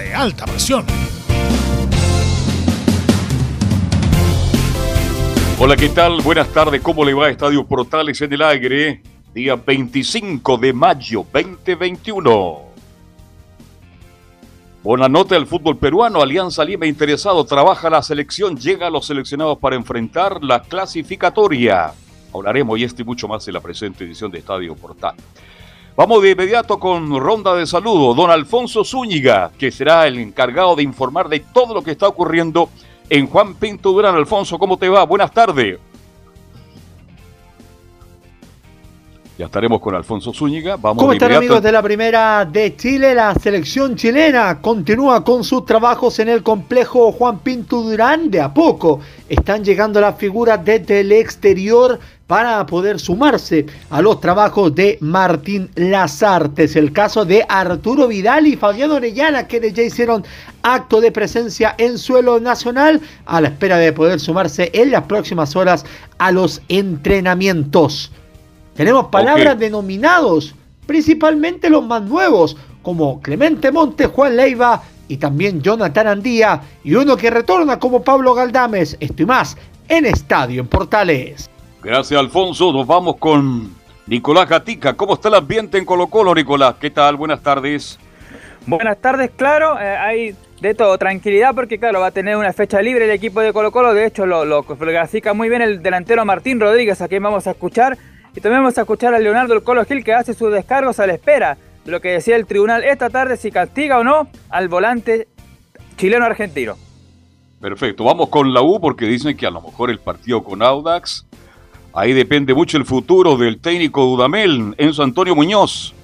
de alta presión. Hola, ¿qué tal? Buenas tardes. ¿Cómo le va Estadio Portales en el aire? Día 25 de mayo 2021. Buena nota del fútbol peruano. Alianza Lima interesado. Trabaja la selección. Llega a los seleccionados para enfrentar la clasificatoria. Hablaremos y este mucho más en la presente edición de Estadio Portal. Vamos de inmediato con ronda de saludo. Don Alfonso Zúñiga, que será el encargado de informar de todo lo que está ocurriendo en Juan Pinto Durán. Alfonso, ¿cómo te va? Buenas tardes. Ya estaremos con Alfonso Zúñiga. Vamos ¿Cómo están amigos de la Primera de Chile? La selección chilena continúa con sus trabajos en el complejo Juan Pinto Durán. De a poco están llegando las figuras desde el exterior para poder sumarse a los trabajos de Martín Lazartes. El caso de Arturo Vidal y Fabián Orellana, que ya hicieron acto de presencia en suelo nacional, a la espera de poder sumarse en las próximas horas a los entrenamientos. Tenemos palabras denominados, principalmente los más nuevos, como Clemente Montes, Juan Leiva y también Jonathan Andía, y uno que retorna como Pablo Galdames. Esto y más en Estadio en Portales. Gracias, Alfonso. Nos vamos con Nicolás Gatica. ¿Cómo está el ambiente en Colo Colo, Nicolás? ¿Qué tal? Buenas tardes. Buenas tardes, claro. Eh, hay de todo, tranquilidad porque claro, va a tener una fecha libre el equipo de Colo Colo. De hecho, lo, lo, grafica muy bien el delantero Martín Rodríguez, a quien vamos a escuchar. Y también vamos a escuchar a Leonardo el Colo Gil que hace sus descargos a la espera de lo que decía el tribunal esta tarde si castiga o no al volante chileno-argentino. Perfecto, vamos con la U porque dicen que a lo mejor el partido con Audax, ahí depende mucho el futuro del técnico Dudamel, Enzo Antonio Muñoz.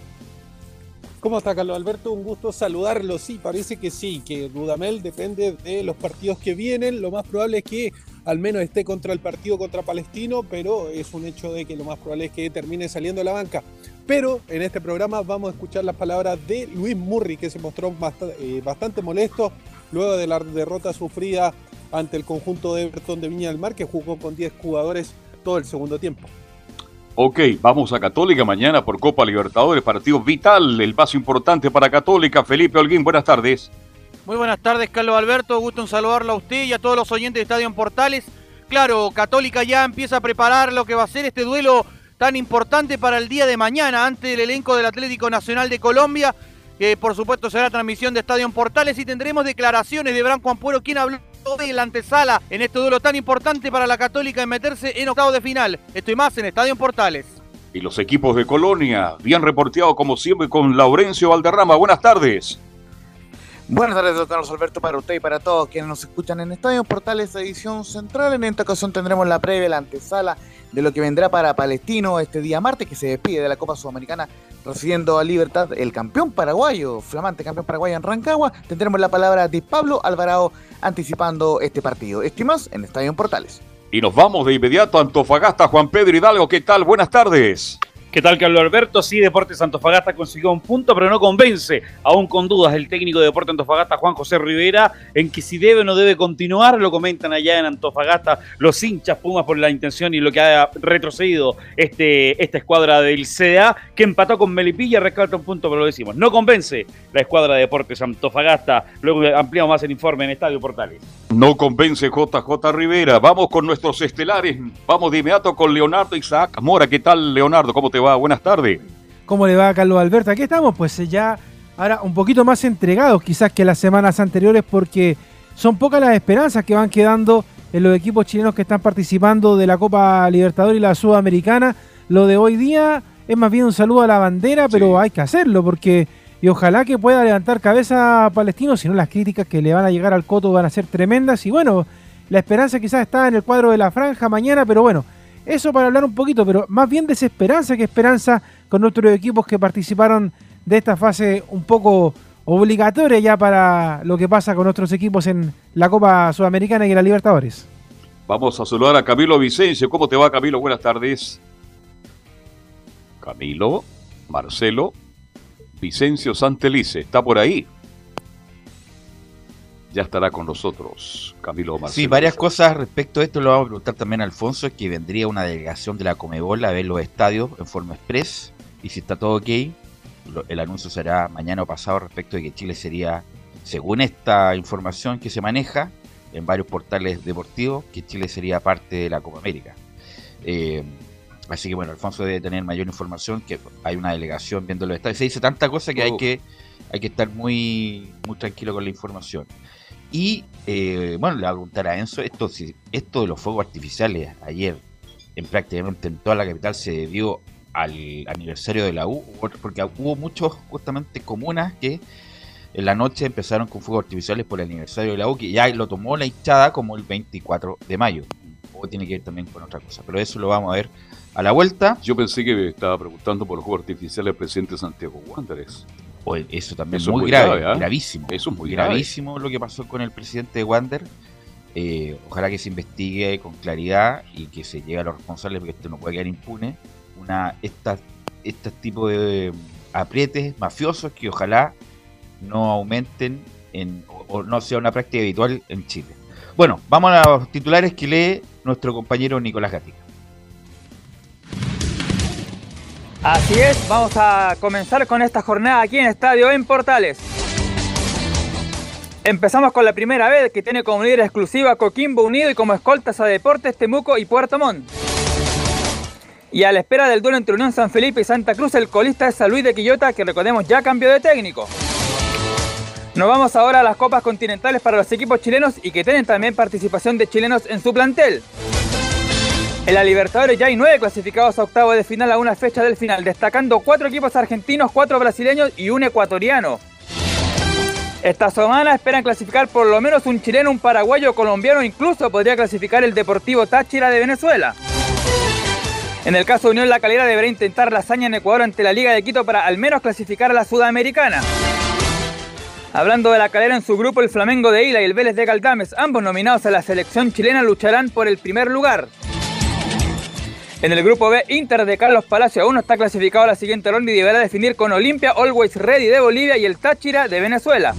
¿Cómo está Carlos Alberto? Un gusto saludarlo. Sí, parece que sí, que Dudamel depende de los partidos que vienen. Lo más probable es que al menos esté contra el partido contra Palestino, pero es un hecho de que lo más probable es que termine saliendo a la banca. Pero en este programa vamos a escuchar las palabras de Luis Murri, que se mostró eh, bastante molesto luego de la derrota sufrida ante el conjunto de Everton de Viña del Mar, que jugó con 10 jugadores todo el segundo tiempo. Ok, vamos a Católica mañana por Copa Libertadores, partido vital, el paso importante para Católica. Felipe Holguín, buenas tardes. Muy buenas tardes, Carlos Alberto. Gusto en saludarlo a usted y a todos los oyentes de Estadio Portales. Claro, Católica ya empieza a preparar lo que va a ser este duelo tan importante para el día de mañana ante el elenco del Atlético Nacional de Colombia, que por supuesto será transmisión de Estadio Portales y tendremos declaraciones de Branco Ampuero, quien habló de la antesala en este duelo tan importante para la Católica en meterse en octavo de final. Estoy más en Estadio Portales. Y los equipos de Colonia, bien reporteado como siempre con Laurencio Valderrama. Buenas tardes. Buenas tardes, doctor Alberto, para usted y para todos quienes nos escuchan en Estadio Portales Edición Central. En esta ocasión tendremos la previa, la antesala de lo que vendrá para Palestino este día martes, que se despide de la Copa Sudamericana recibiendo a Libertad el campeón paraguayo, flamante campeón paraguayo en Rancagua. Tendremos la palabra de Pablo Alvarado anticipando este partido. Estimas en Estadio Portales. Y nos vamos de inmediato a Antofagasta, Juan Pedro Hidalgo. ¿Qué tal? Buenas tardes. ¿Qué tal, Carlos Alberto? Sí, Deportes Antofagasta consiguió un punto, pero no convence. Aún con dudas el técnico de Deportes Antofagasta, Juan José Rivera, en que si debe o no debe continuar, lo comentan allá en Antofagasta los hinchas Pumas por la intención y lo que ha retrocedido este, esta escuadra del CDA, que empató con Melipilla, rescata un punto, pero lo decimos. No convence la escuadra de Deportes Antofagasta. Luego ampliamos más el informe en Estadio Portales. No convence JJ Rivera. Vamos con nuestros estelares. Vamos de inmediato con Leonardo Isaac Mora. ¿Qué tal, Leonardo? ¿Cómo te va? Buenas tardes. ¿Cómo le va, Carlos Alberto? Aquí estamos, pues eh, ya Ahora, un poquito más entregados quizás que las semanas anteriores porque son pocas las esperanzas que van quedando en los equipos chilenos que están participando de la Copa Libertadores y la Sudamericana. Lo de hoy día es más bien un saludo a la bandera, pero hay que hacerlo porque y ojalá que pueda levantar cabeza a Palestino, si no las críticas que le van a llegar al Coto van a ser tremendas y bueno, la esperanza quizás está en el cuadro de la franja mañana, pero bueno, eso para hablar un poquito, pero más bien desesperanza que esperanza con nuestros equipos que participaron de esta fase un poco obligatoria ya para lo que pasa con nuestros equipos en la Copa Sudamericana y en la Libertadores. Vamos a saludar a Camilo Vicencio. ¿Cómo te va, Camilo? Buenas tardes. Camilo, Marcelo, Vicencio Santelice, ¿está por ahí? Ya estará con nosotros, Camilo Marcelo. Sí, varias cosas respecto a esto lo vamos a preguntar también a Alfonso, que vendría una delegación de la Comebol a ver los estadios en forma express, y si está todo ok, el anuncio será mañana o pasado respecto de que Chile sería, según esta información que se maneja en varios portales deportivos, que Chile sería parte de la Copa América. Eh, así que bueno, Alfonso debe tener mayor información, que hay una delegación viendo los estadios. Se dice tanta cosa que hay Oh. que hay que estar muy muy tranquilo con la información. Y eh, bueno, le voy a preguntar a Enzo, esto, si- esto de los fuegos artificiales ayer en prácticamente en toda la capital se debió al aniversario de la U, porque hubo muchos justamente comunas que en la noche empezaron con fuegos artificiales por el aniversario de la U, que ya lo tomó la hinchada como el 24 de mayo. O tiene que ver también con otra cosa, pero eso lo vamos a ver a la vuelta. Yo pensé que estaba preguntando por los juegos artificiales del presidente Santiago Wanderers. O eso también Eso muy, es muy grave, grave, ¿ah? gravísimo. Eso es muy grave. gravísimo lo que pasó con el presidente de Wander. Eh, ojalá que se investigue con claridad y que se llegue a los responsables porque esto no puede quedar impune. Una esta, este tipo de aprietes mafiosos que ojalá no aumenten en, o, o no sea una práctica habitual en Chile. Bueno, vamos a los titulares que lee nuestro compañero Nicolás Gatica. Así es, vamos a comenzar con esta jornada aquí en Estadio en Portales. Empezamos con la primera vez que tiene como líder exclusiva Coquimbo Unido y como escoltas a Deportes Temuco y Puerto Montt. Y a la espera del duelo entre Unión San Felipe y Santa Cruz, el colista es San Luis de Quillota, que recordemos ya cambió de técnico. Nos vamos ahora a las copas continentales para los equipos chilenos y que tienen también participación de chilenos en su plantel. En la Libertadores ya hay nueve clasificados a octavo de final a una fecha del final, destacando cuatro equipos argentinos, cuatro brasileños y un ecuatoriano. Esta semana esperan clasificar por lo menos un chileno, un paraguayo, colombiano, incluso podría clasificar el Deportivo Táchira de Venezuela. En el caso de Unión La Calera deberá intentar la hazaña en Ecuador ante la Liga de Quito para al menos clasificar a la Sudamericana. Hablando de la calera en su grupo, el Flamengo de Ila y el Vélez de Galdames, ambos nominados a la selección chilena, lucharán por el primer lugar. En el grupo B, Inter de Carlos Palacio aún no está clasificado a la siguiente ronda y deberá definir con Olimpia, Always Ready de Bolivia y el Táchira de Venezuela.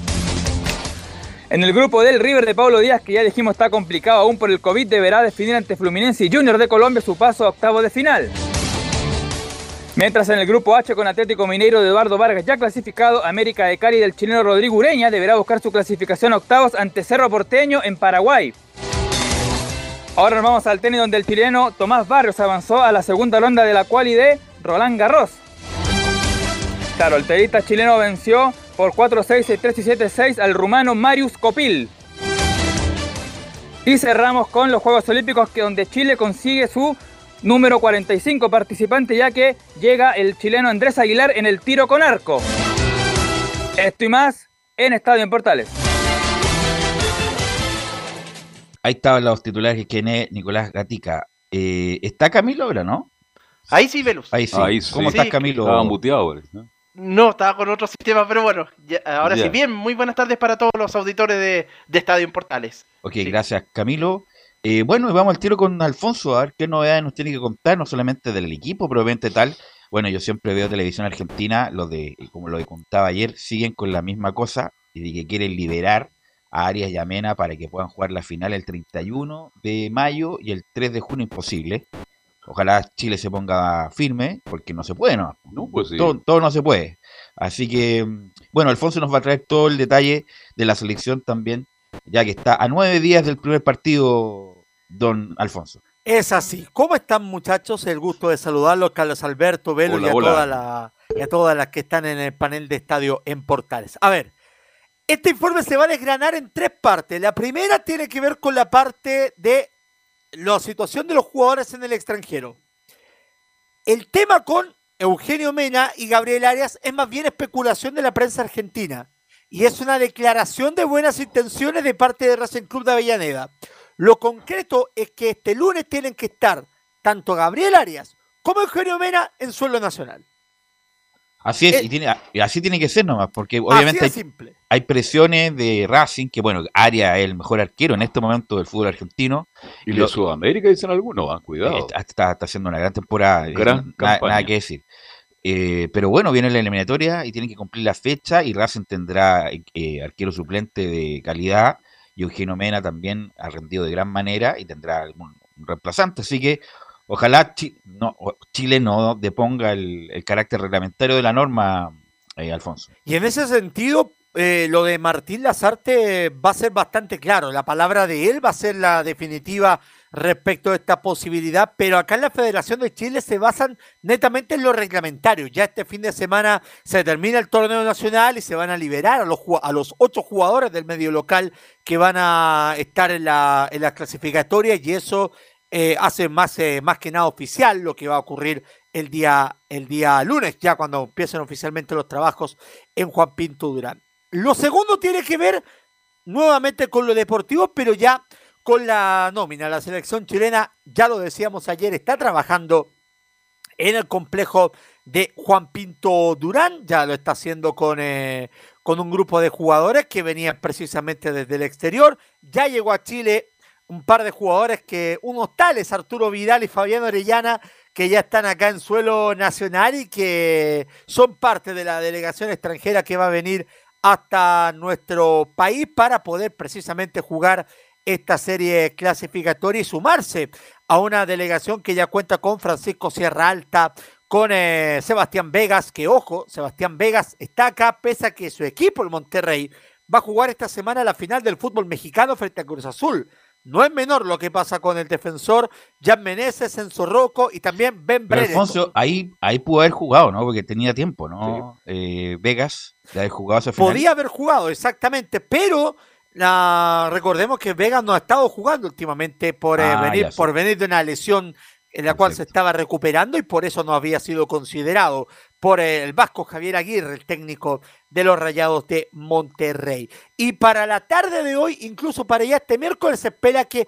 En el grupo D, el River de Pablo Díaz, que ya dijimos está complicado aún por el COVID, deberá definir ante Fluminense y Junior de Colombia su paso a octavo de final. Mientras en el grupo H con Atlético Mineiro de Eduardo Vargas ya clasificado, América de Cali del chileno Rodrigo Ureña deberá buscar su clasificación a octavos ante Cerro Porteño en Paraguay. Ahora nos vamos al tenis donde el chileno Tomás Barrios avanzó a la segunda ronda de la quali de Roland Garros. Claro, el tenista chileno venció por 4-6, 6-3 y 7-6 al rumano Marius Copil. Y cerramos con los Juegos Olímpicos que donde Chile consigue su número 45 participante ya que llega el chileno Andrés Aguilar en el tiro con arco. Esto y más en Estadio en Portales. Ahí estaban los titulares que tiene Nicolás Gatica. Eh, ¿Está Camilo ahora, no? Ahí sí, Velus. Ahí sí. Ahí sí. ¿Cómo Sí, estás, Camilo? Estaba muteado. ¿no? No, estaba con otro sistema, pero bueno, ya- ahora sí. Bien, muy buenas tardes para todos los auditores de, de Estadio en Portales. Ok, Sí. gracias, Camilo. Eh, bueno, y vamos al tiro con Alfonso, a ver qué novedades nos tiene que contar, no solamente del equipo, probablemente tal. Bueno, yo siempre veo televisión argentina, lo de, como lo que contaba ayer, siguen con la misma cosa y de que quieren liberar a Arias y a Mena para que puedan jugar la final el 31 de mayo y el 3 de junio imposible. Ojalá Chile se ponga firme, porque no se puede, ¿no? No, pues sí. todo, todo no se puede. Así que, bueno, Alfonso nos va a traer todo el detalle de la selección también, ya que está a nueve días del primer partido, don Alfonso. Es así. ¿Cómo están muchachos? El gusto de saludarlos, Carlos Alberto, Velo Hola, y a hola. toda la, y a todas las que están en el panel de estadio en Portales. A ver, este informe se va a desgranar en tres partes. La primera tiene que ver con la parte de la situación de los jugadores en el extranjero. El tema con Eugenio Mena y Gabriel Arias es más bien especulación de la prensa argentina y es una declaración de buenas intenciones de parte de Racing Club de Avellaneda. Lo concreto es que este lunes tienen que estar tanto Gabriel Arias como Eugenio Mena en suelo nacional. Así es, Eh, y tiene, y así tiene que ser nomás, porque obviamente hay, presiones de Racing, que bueno, Arias es el mejor arquero en este momento del fútbol argentino. Y de Sudamérica dicen algunos, ah, cuidado. Está, está- está haciendo una gran temporada. Gran eh, na- campaña. nada que decir. Eh, pero bueno, viene la eliminatoria y tienen que cumplir la fecha y Racing tendrá eh, arquero suplente de calidad y Eugenio Mena también ha rendido de gran manera y tendrá algún un reemplazante. Así que ojalá Chi- no, Chile no deponga el, carácter reglamentario de la norma, eh, Alfonso. Y en ese sentido, eh, lo de Martín Lazarte va a ser bastante claro. La palabra de él va a ser la definitiva respecto a esta posibilidad, pero acá en la Federación de Chile se basan netamente en lo reglamentario. Ya este fin de semana se termina el torneo nacional y se van a liberar a los, a los ocho jugadores del medio local que van a estar en la, en las clasificatorias y eso eh, hace más, eh, más que nada oficial lo que va a ocurrir el día, el día lunes, ya cuando empiecen oficialmente los trabajos en Juan Pinto Durán. Lo segundo tiene que ver nuevamente con lo deportivo, pero ya con la nómina. La selección chilena, ya lo decíamos ayer, está trabajando en el complejo de Juan Pinto Durán, ya lo está haciendo con, eh, con un grupo de jugadores que venían precisamente desde el exterior. Ya llegó a Chile un par de jugadores que, unos tales, Arturo Vidal y Fabián Orellana, que ya están acá en suelo nacional y que son parte de la delegación extranjera que va a venir hasta nuestro país para poder precisamente jugar esta serie clasificatoria y sumarse a una delegación que ya cuenta con Francisco Sierra Alta, con eh, Sebastián Vegas, que ojo, Sebastián Vegas está acá pese a que su equipo, el Monterrey, va a jugar esta semana la final del fútbol mexicano frente a Cruz Azul. No es menor lo que pasa con el defensor Jan Meneses, Enzo Rocco y también Ben Pero Brereton. Alfonso, ahí, ahí pudo haber jugado, ¿no? Porque tenía tiempo, ¿no? Eh, Vegas, de haber jugado esa final. Podía haber jugado, exactamente, pero la, recordemos que Vegas no ha estado jugando últimamente por, eh, Ah, venir, por venir de una lesión en la cual se estaba recuperando y por eso no había sido considerado por el vasco Javier Aguirre, el técnico de los Rayados de Monterrey. Y para la tarde de hoy, incluso para ya este miércoles, se espera que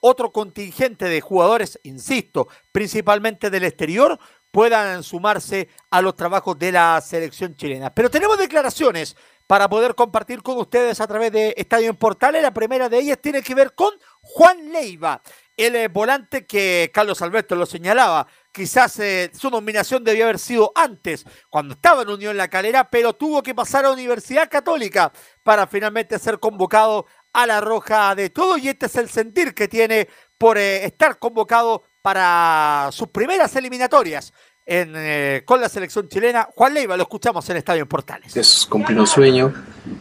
otro contingente de jugadores, insisto, principalmente del exterior, puedan sumarse a los trabajos de la selección chilena. Pero tenemos declaraciones para poder compartir con ustedes a través de Estadio en Portales. La primera de ellas tiene que ver con Juan Leiva, el eh, volante que Carlos Alberto lo señalaba. Quizás eh, su nominación debió haber sido antes, cuando estaba en Unión La Calera, pero tuvo que pasar a Universidad Católica para finalmente ser convocado a la Roja de todo. Y este es el sentir que tiene por eh, estar convocado para sus primeras eliminatorias en, eh, con la selección chilena. Juan Leiva, lo escuchamos en Estadio Portales. es cumplir un sueño.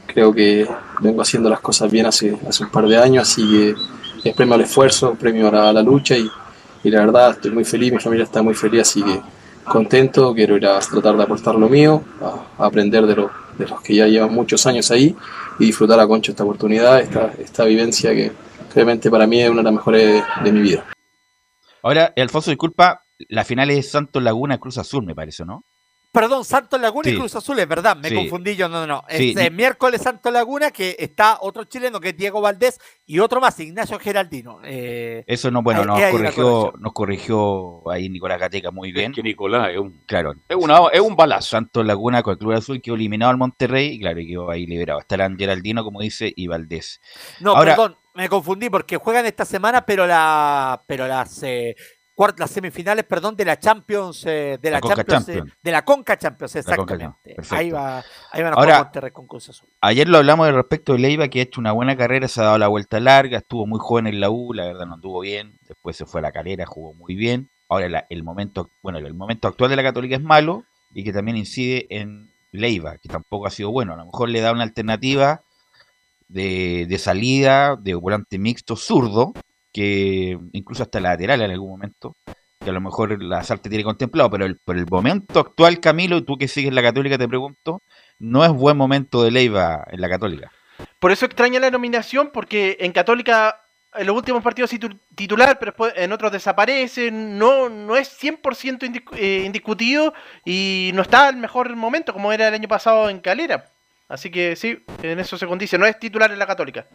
Creo que vengo haciendo las cosas bien hace, un par de años, así que es premio al esfuerzo, premio a la lucha y, y la verdad estoy muy feliz, mi familia está muy feliz, así que contento, quiero ir a tratar de aportar lo mío, a, aprender de, lo- de los que ya llevan muchos años ahí y disfrutar a concho esta oportunidad, esta, esta vivencia que obviamente para mí es una de las mejores de, de mi vida. Ahora, Alfonso, disculpa, la final es Santos Laguna Cruz Azul, me parece, ¿no? Perdón, Santos Laguna y. Cruz Azul, es verdad, me Sí. confundí yo, no, no, no. Es Sí. eh, miércoles Santos Laguna, que está otro chileno que es Diego Valdés y otro más, Ignacio Geraldino. Eh, Eso no, bueno, Ahí- nos corrigió, nos corrigió ahí Nicolás Gateca muy bien. que Nicolás es un, Claro. es una, es un balazo. Santos Laguna con el Club Azul quedó eliminado al Monterrey y claro, quedó ahí liberado. Estarán Geraldino, como dice, y Valdés. no, Ahora- perdón, me confundí porque juegan esta semana, pero la pero las eh, las semifinales, perdón, de la Champions, eh, de la, La Conca Champions, eh, Champions. de la Conca Champions, Conca exactamente. Ahí va, ahí van a Ahora- con. Ayer lo hablamos de respecto de Leiva, que ha hecho una buena carrera, se ha dado la vuelta larga, estuvo muy joven en la U, la verdad no anduvo bien, después se fue a la calera, jugó muy bien. Ahora la- el momento, bueno, el momento actual de la Católica es malo y que también incide en Leiva, que tampoco ha sido bueno. A lo mejor le da una alternativa de, de salida, de volante mixto zurdo, que incluso hasta lateral en algún momento, que a lo mejor la Sarte tiene contemplado, pero el, por el momento actual, Camilo, y tú que sigues la Católica, te pregunto, no es buen momento de Leiva en la Católica. Por eso extraña la nominación, porque en Católica en los últimos partidos titu- titular, pero después en otros desaparece, no, no es 100% indiscu- eh, indiscutido y no está al mejor momento como era el año pasado en Calera. Así que sí, en eso se condice, no es titular en la Católica.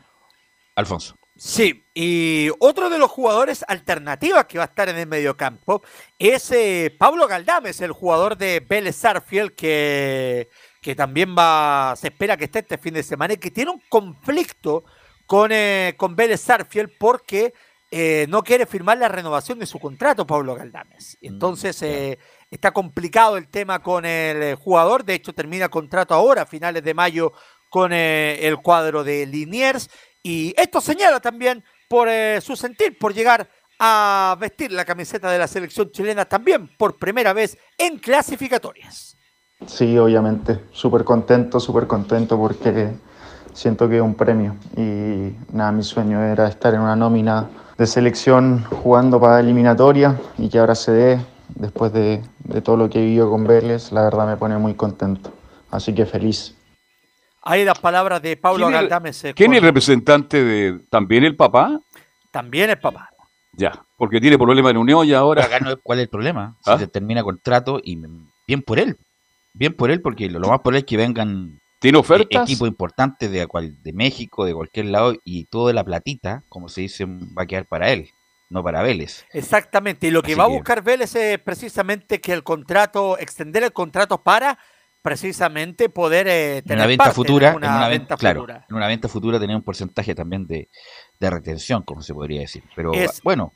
Alfonso. Sí, y otro de los jugadores alternativas que va a estar en el mediocampo es eh, Pablo Galdames, el jugador de Vélez Sarfield, que, que también va, se espera que esté este fin de semana y que tiene un conflicto con, eh, con Vélez Sarfield porque eh, no quiere firmar la renovación de su contrato, Pablo Galdames. Entonces eh, está complicado el tema con el jugador, de hecho termina contrato ahora, a finales de mayo, con eh, el cuadro de Liniers. Y esto señala también por eh, su sentir, por llegar a vestir la camiseta de la selección chilena también por primera vez en clasificatorias. Sí, obviamente, súper contento, súper contento porque siento que es un premio y nada, mi sueño era estar en una nómina de selección jugando para eliminatoria y que ahora se dé después de, de todo lo que he vivido con Vélez, la verdad me pone muy contento, así que feliz. Ahí las palabras de Pablo ¿Quién es- Galdames. eh, ¿Quién es el representante de también el papá? También el papá. Ya, porque tiene problemas en Unión y ahora. Acá no es- ¿Cuál es el problema? Si ¿Ah? se termina contrato y bien por él. Bien por él, porque lo, lo más por él es que vengan ¿Tiene ofertas? equipos importantes de, de México, de cualquier lado, y toda la platita, como se dice, va a quedar para él, no para Vélez. Exactamente, y lo que Así va a que- buscar Vélez es precisamente que el contrato, extender el contrato para precisamente poder eh, En tener una venta parte futura, en en una venta venta, claro, futura. en una venta futura tenía un porcentaje también de, de retención, como se podría decir. Pero Es- bueno,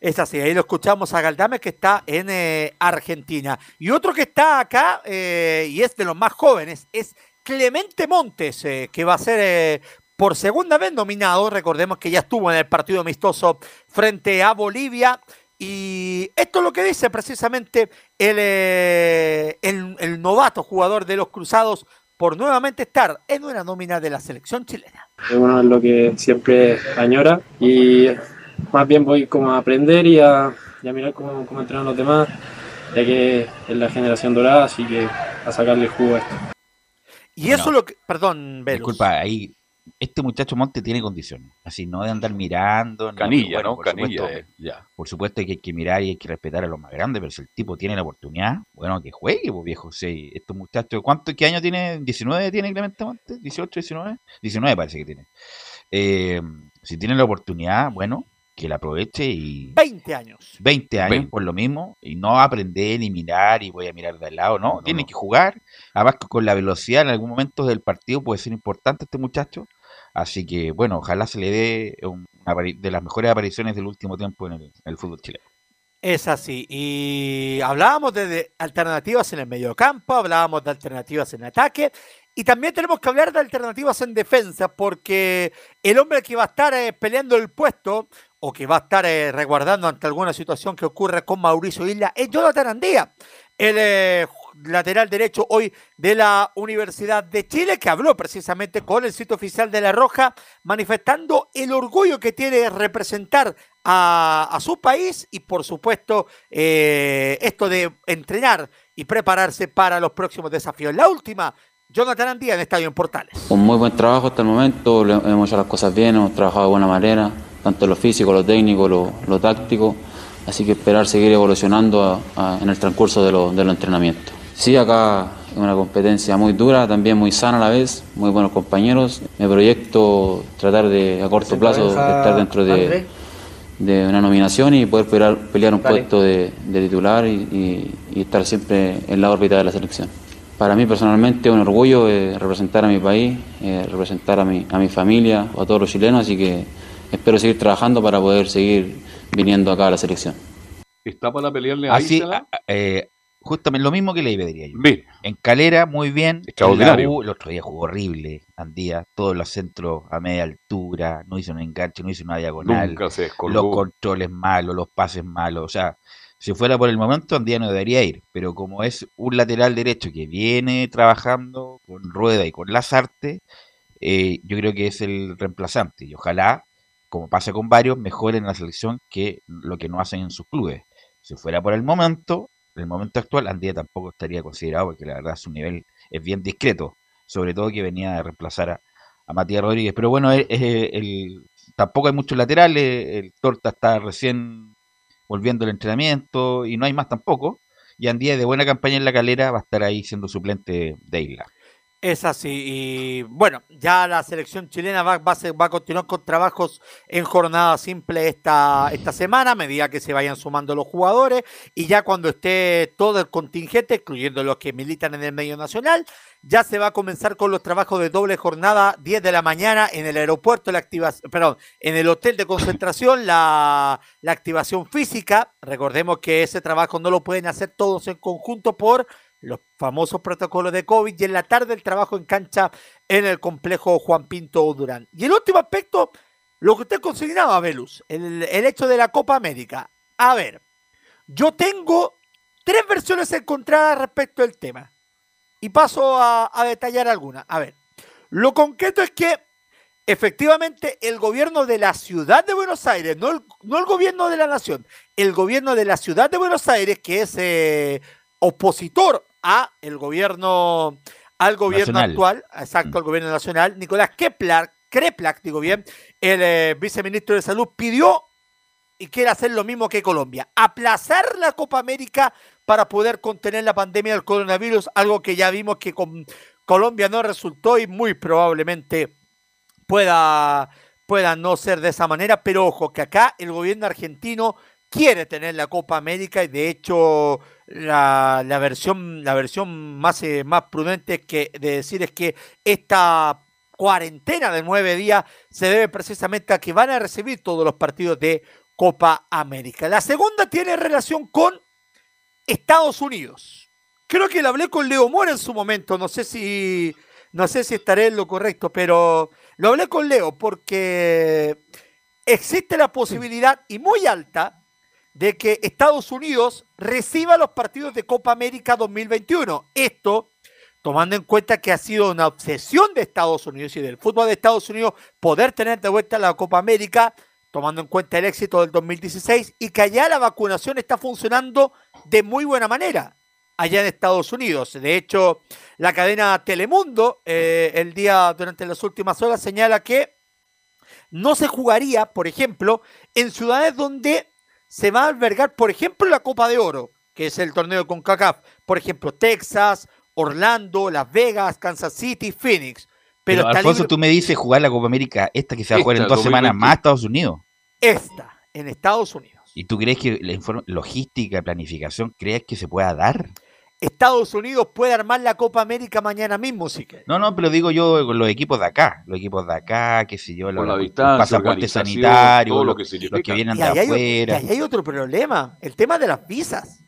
Es así, ahí lo escuchamos a Galdames que está en eh, Argentina. Y otro que está acá, eh, y es de los más jóvenes, es Clemente Montes, eh, que va a ser eh, por segunda vez nominado. Recordemos que ya estuvo en el partido amistoso frente a Bolivia. Y esto es lo que dice precisamente el, eh, el, el novato jugador de los Cruzados por nuevamente estar en una nómina de la selección chilena. es uno es lo que siempre añora y más bien voy como a aprender y a, y a mirar cómo, cómo entrenan los demás, ya que es la generación dorada, así que a sacarle jugo a esto. Y eso lo que. Perdón, Velus. disculpa, ahí este muchacho Monte tiene condiciones, así no de andar mirando. Canilla, bueno, ¿no? por Canilla, supuesto, eh, ya. Por supuesto que hay que mirar y hay que respetar a los más grandes, pero si el tipo tiene la oportunidad, bueno, que juegue, pues viejo. Sí, estos muchachos, ¿cuánto, qué año tiene? ¿19 tiene Clemente Monte? ¿18, 19? 19 parece que tiene. Eh, si tiene la oportunidad, bueno, que la aproveche y 20 años. 20 años 20. por lo mismo y no aprender y mirar y voy a mirar de al lado, no, tiene que jugar, además que con la velocidad en algún momento del partido puede ser importante este muchacho, así que bueno, ojalá se le dé un- una de las mejores apariciones del último tiempo en el, en el fútbol chileno. Es así. Y hablábamos de, de alternativas en el mediocampo, hablábamos de alternativas en ataque. Y también tenemos que hablar de alternativas en defensa, porque el hombre que va a estar eh, peleando el puesto o que va a estar eh, resguardando ante alguna situación que ocurra con Mauricio Isla es Jonathan Andía, el eh, lateral derecho hoy de la Universidad de Chile, que habló precisamente con el sitio oficial de La Roja, manifestando el orgullo que tiene representar a, a su país y por supuesto eh, esto de entrenar y prepararse para los próximos desafíos. La última, Jonathan Andía en Estadio en Portales. Un muy buen trabajo hasta el momento, hemos hecho las cosas bien, hemos trabajado de buena manera, tanto lo físico, lo técnico, lo, lo táctico, así que esperar seguir evolucionando a- a- en el transcurso de, lo- de los entrenamientos. Sí, acá es una competencia muy dura, también muy sana a la vez, muy buenos compañeros. Me proyecto tratar de a corto plazo de estar dentro de, de una nominación y poder pelear, pelear un puesto de, de titular y, y- y estar siempre en la órbita de la selección. Para mí personalmente es un orgullo eh, representar a mi país, eh, representar a mi, a mi familia, a todos los chilenos, así que espero seguir trabajando para poder seguir viniendo acá a la selección. ¿Está para pelearle a Así, Isla? eh, justamente lo mismo que le diría yo. Bien. En Calera, muy bien. En la Extraordinario. U, el otro día jugó horrible. Andía todos los centros a media altura, no hizo un enganche, no hizo una diagonal. Nunca se los descolgó. controles malos, los pases malos. O sea, si fuera por el momento, Andía no debería ir. Pero como es un lateral derecho que viene trabajando con Rueda y con Lazarte, eh, yo creo que es el reemplazante. Y ojalá, como pasa con varios, mejoren la selección que lo que no hacen en sus clubes. Si fuera por el momento, en el momento actual, Andía tampoco estaría considerado porque la verdad su nivel es bien discreto, sobre todo que venía a reemplazar a, a Matías Rodríguez. Pero bueno, es- es el, tampoco hay muchos laterales, el Torta está recién volviendo el entrenamiento y no hay más tampoco. Y Andía de buena campaña en la calera va a estar ahí siendo suplente de Isla. Es así. Y bueno, ya la selección chilena va, va va a continuar con trabajos en jornada simple esta, esta semana, a medida que se vayan sumando los jugadores. Y ya cuando esté todo el contingente, incluyendo los que militan en el medio nacional, ya se va a comenzar con los trabajos de doble jornada, 10 de la mañana en el aeropuerto, la activación, perdón, en el hotel de concentración, la, la activación física. Recordemos que ese trabajo no lo pueden hacer todos en conjunto por los famosos protocolos de COVID y en la tarde el trabajo en cancha en el complejo Juan Pinto Durán. Y el último aspecto, lo que usted consignaba, Velus, el, el hecho de la Copa América. A ver, yo tengo tres versiones encontradas respecto al tema y paso a, a detallar algunas. A ver, lo concreto es que efectivamente el gobierno de la ciudad de Buenos Aires, no el, no el gobierno de la nación, el gobierno de la ciudad de Buenos Aires, que es eh, opositor a el gobierno, al gobierno Nacional. actual, exacto, al gobierno nacional, Nicolás Kepler, Kreplak, digo bien, el eh, viceministro de Salud pidió y quiere hacer lo mismo que Colombia, aplazar la Copa América para poder contener la pandemia del coronavirus, algo que ya vimos que con Colombia no resultó y muy probablemente pueda, pueda no ser de esa manera, pero ojo, que acá el gobierno argentino quiere tener la Copa América y de hecho la, la versión, la versión más, eh, más prudente que, de decir es que esta cuarentena de nueve días se debe precisamente a que van a recibir todos los partidos de Copa América. La segunda tiene relación con Estados Unidos. Creo que le hablé con Leo Mora en su momento, no sé si no sé si estaré en lo correcto, pero lo hablé con Leo porque existe la posibilidad y muy alta de que Estados Unidos reciba los partidos de Copa América 2021. Esto tomando en cuenta que ha sido una obsesión de Estados Unidos y del fútbol de Estados Unidos poder tener de vuelta la Copa América, tomando en cuenta el éxito del 2016 y que allá la vacunación está funcionando de muy buena manera allá en Estados Unidos. De hecho, la cadena Telemundo eh, el día durante las últimas horas señala que no se jugaría, por ejemplo, en ciudades donde se va a albergar, por ejemplo, la Copa de Oro, que es el torneo con CACAF. Por ejemplo, Texas, Orlando, Las Vegas, Kansas City, Phoenix. Pero, Pero, Alfonso, libre tú me dices jugar la Copa América, esta que se va a jugar en dos semanas 2021. más a Estados Unidos. esta, en Estados Unidos. ¿Y tú crees que la logística, planificación, crees que se pueda dar? Estados Unidos puede armar la Copa América mañana mismo, si que. No, no, pero digo yo con los equipos de acá, los equipos de acá, qué sé yo, los, la los distancia, sanitarios, todo lo los, que los que vienen Y de ahí, hay, y afuera. ahí hay otro problema, el tema de las visas.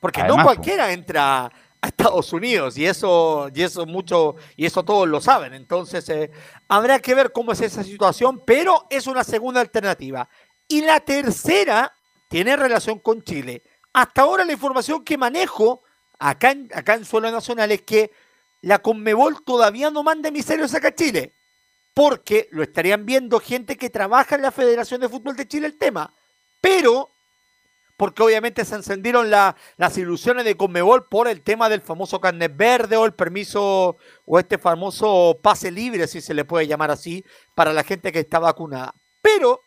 Porque Además, no cualquiera entra a Estados Unidos y eso, y eso mucho, y eso todos lo saben. Entonces, eh, habrá que ver cómo es esa situación, pero es una segunda alternativa. Y la tercera tiene relación con Chile. Hasta ahora la información que manejo acá en, acá en suelo nacional es que la Conmebol todavía no manda emisarios acá a Chile porque lo estarían viendo gente que trabaja en la Federación de Fútbol de Chile el tema, pero porque obviamente se encendieron la- las ilusiones de Conmebol por el tema del famoso carnet verde o el permiso o este famoso pase libre, si se le puede llamar así, para la gente que está vacunada. Pero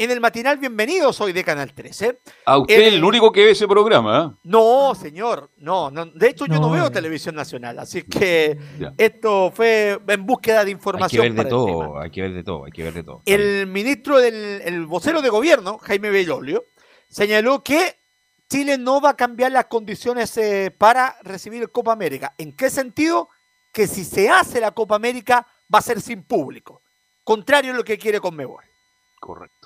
en el matinal Bienvenidos hoy de Canal 13. A usted el- el único que ve ese programa, ¿eh? No, señor, no, no. De hecho, yo no veo eh. televisión nacional, así que Ya. esto fue en búsqueda de Hay que información. ver de todo, hay que ver de todo, hay que ver de todo. El ministro del el vocero de gobierno, Jaime Bellolio, señaló que Chile no va a cambiar las condiciones eh, para recibir el Copa América. ¿En qué sentido? Que si se hace la Copa América va a ser sin público. Contrario a lo que quiere Conmebol. Correcto.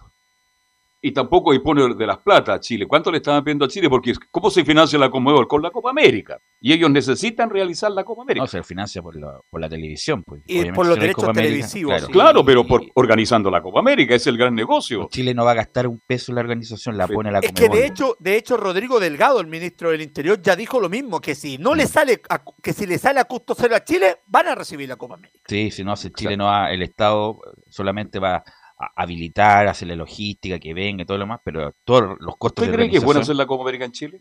Y tampoco dispone de las plata a Chile. ¿Cuánto le estaban pidiendo a Chile? Porque ¿cómo se financia la Conmebol? Con la Copa América. Y ellos necesitan realizar la Copa América. No, se financia por la, por la televisión. Pues. Y Obviamente, por los si derechos Copa América, televisivos, claro. sí. Claro, pero por organizando la Copa América, es el gran negocio. Chile no va a gastar un peso en la organización, la pone la Es que de hecho, de hecho, Rodrigo Delgado, el ministro del Interior, ya dijo lo mismo, que si no le sale a, que si le sale a costo cero a Chile, van a recibir la Copa América. Sí, si no, si Chile no va, el Estado solamente va habilitar, hacerle logística, que venga y todo lo demás, pero todos los costos ¿Usted de cree que es bueno hacer la Copa América en Chile?